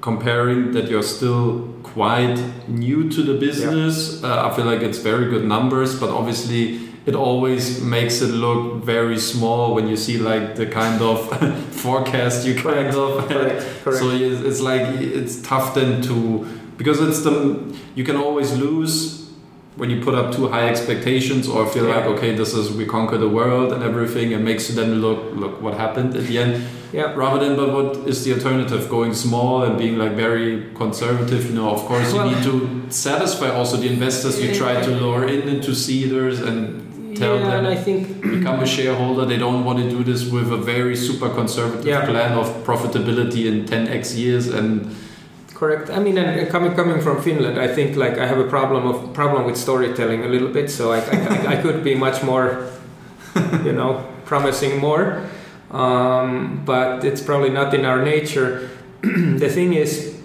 [SPEAKER 1] comparing that you're still quite new to the business. Yeah. Uh, I feel like it's very good numbers, but obviously it always makes it look very small when you see like the kind of forecast you kind of
[SPEAKER 2] correct, correct.
[SPEAKER 1] so it's like it's tough then to because it's the you can always lose when you put up too high expectations or feel yeah. like okay this is we conquer the world and everything and makes you then look look what happened at the end.
[SPEAKER 2] Yeah.
[SPEAKER 1] Rather than but what is the alternative going small and being like very conservative? You know of course well, you need to satisfy also the investors you try to lure in into Seedrs and tell
[SPEAKER 2] yeah,
[SPEAKER 1] them
[SPEAKER 2] and I think
[SPEAKER 1] become a shareholder. They don't want to do this with a very super conservative yeah. plan of profitability in 10x years and
[SPEAKER 2] correct i mean and coming coming from finland i think like i have a problem of problem with storytelling a little bit so i, I, I could be much more you know promising more um, but it's probably not in our nature the thing is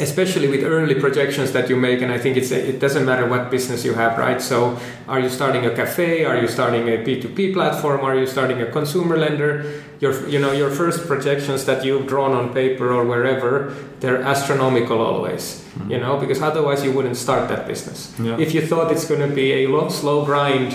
[SPEAKER 2] especially with early projections that you make and i think it's it doesn't matter what business you have right? So are you starting a cafe? Are you starting a p2p platform? Are you starting a consumer lender? Your you know your first projections that you've drawn on paper or wherever they're astronomical always mm-hmm. you know because otherwise you wouldn't start that business. Yeah. if you thought it's going to be a long, slow grind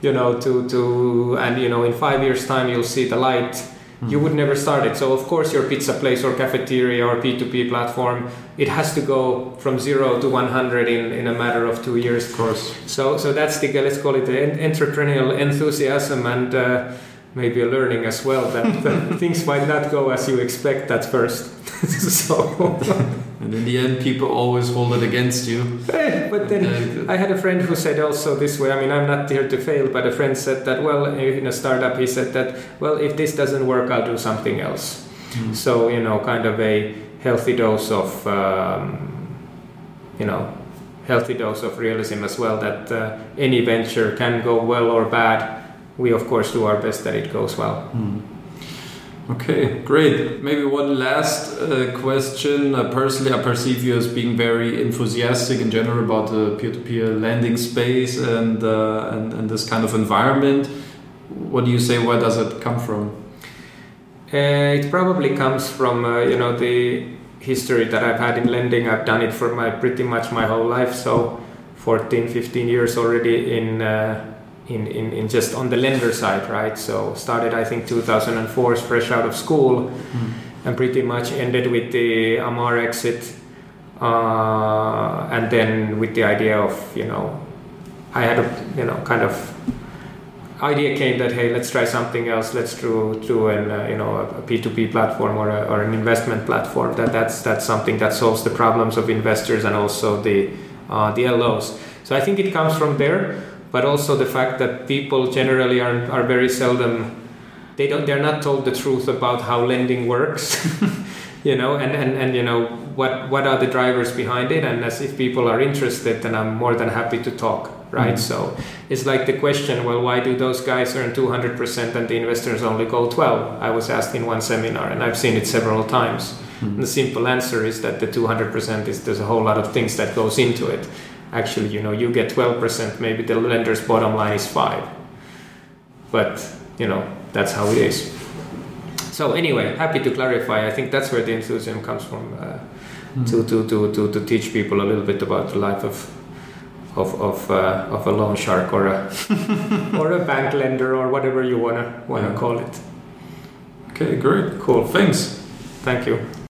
[SPEAKER 2] you know to to and you know in 5 years time you'll see the light mm. you would never start it. So of course your pizza place or cafeteria or P2P platform, it has to go from zero to 100 in, in a matter of two years.
[SPEAKER 1] Of course.
[SPEAKER 2] So so that's the let's call it the entrepreneurial enthusiasm and. Uh, maybe a learning as well that, that things might not go as you expect at first. so
[SPEAKER 1] and in the end, people always hold it against you.
[SPEAKER 2] But then uh, I had a friend who said also this way. I mean, I'm not here to fail, but a friend said that well, in a startup, he said that well, if this doesn't work, I'll do something else. Mm. So you know, kind of a healthy dose of um, you know healthy dose of realism as well that uh, any venture can go well or bad we of course do our best that it goes well. Mm.
[SPEAKER 1] Okay, great. Maybe one last uh, question. Uh, personally, I perceive you as being very enthusiastic in general about the peer-to-peer lending space and, uh, and and this kind of environment. What do you say? Where does it come from?
[SPEAKER 2] Uh, it probably comes from uh, you know the history that I've had in lending. I've done it for my pretty much my whole life. So, 14, 15 years already in uh, in, in, in just on the lender side, right? So started I think 2004, fresh out of school, mm. and pretty much ended with the Amar exit, uh, and then with the idea of you know, I had a you know kind of idea came that hey let's try something else let's do do an uh, you know a p2p platform or, a, or an investment platform that that's that's something that solves the problems of investors and also the uh, the LOs so I think it comes from there but also the fact that people generally are, are very seldom they don't they're not told the truth about how lending works you know and, and and you know what what are the drivers behind it and as if people are interested then i'm more than happy to talk right mm-hmm. so it's like the question well why do those guys earn 200% and the investors only go 12 i was asked in one seminar and i've seen it several times mm-hmm. the simple answer is that the 200% is there's a whole lot of things that goes into it actually you know you get 12% maybe the lender's bottom line is 5 but you know that's how it is. So anyway happy to clarify. I think that's where the enthusiasm comes from uh, mm. to, to, to, to, to teach people a little bit about the life of of of, uh, of a loan shark or a or a bank lender or whatever you wanna wanna yeah. call it.
[SPEAKER 1] Okay great.
[SPEAKER 2] Cool.
[SPEAKER 1] Thanks.
[SPEAKER 2] Thank you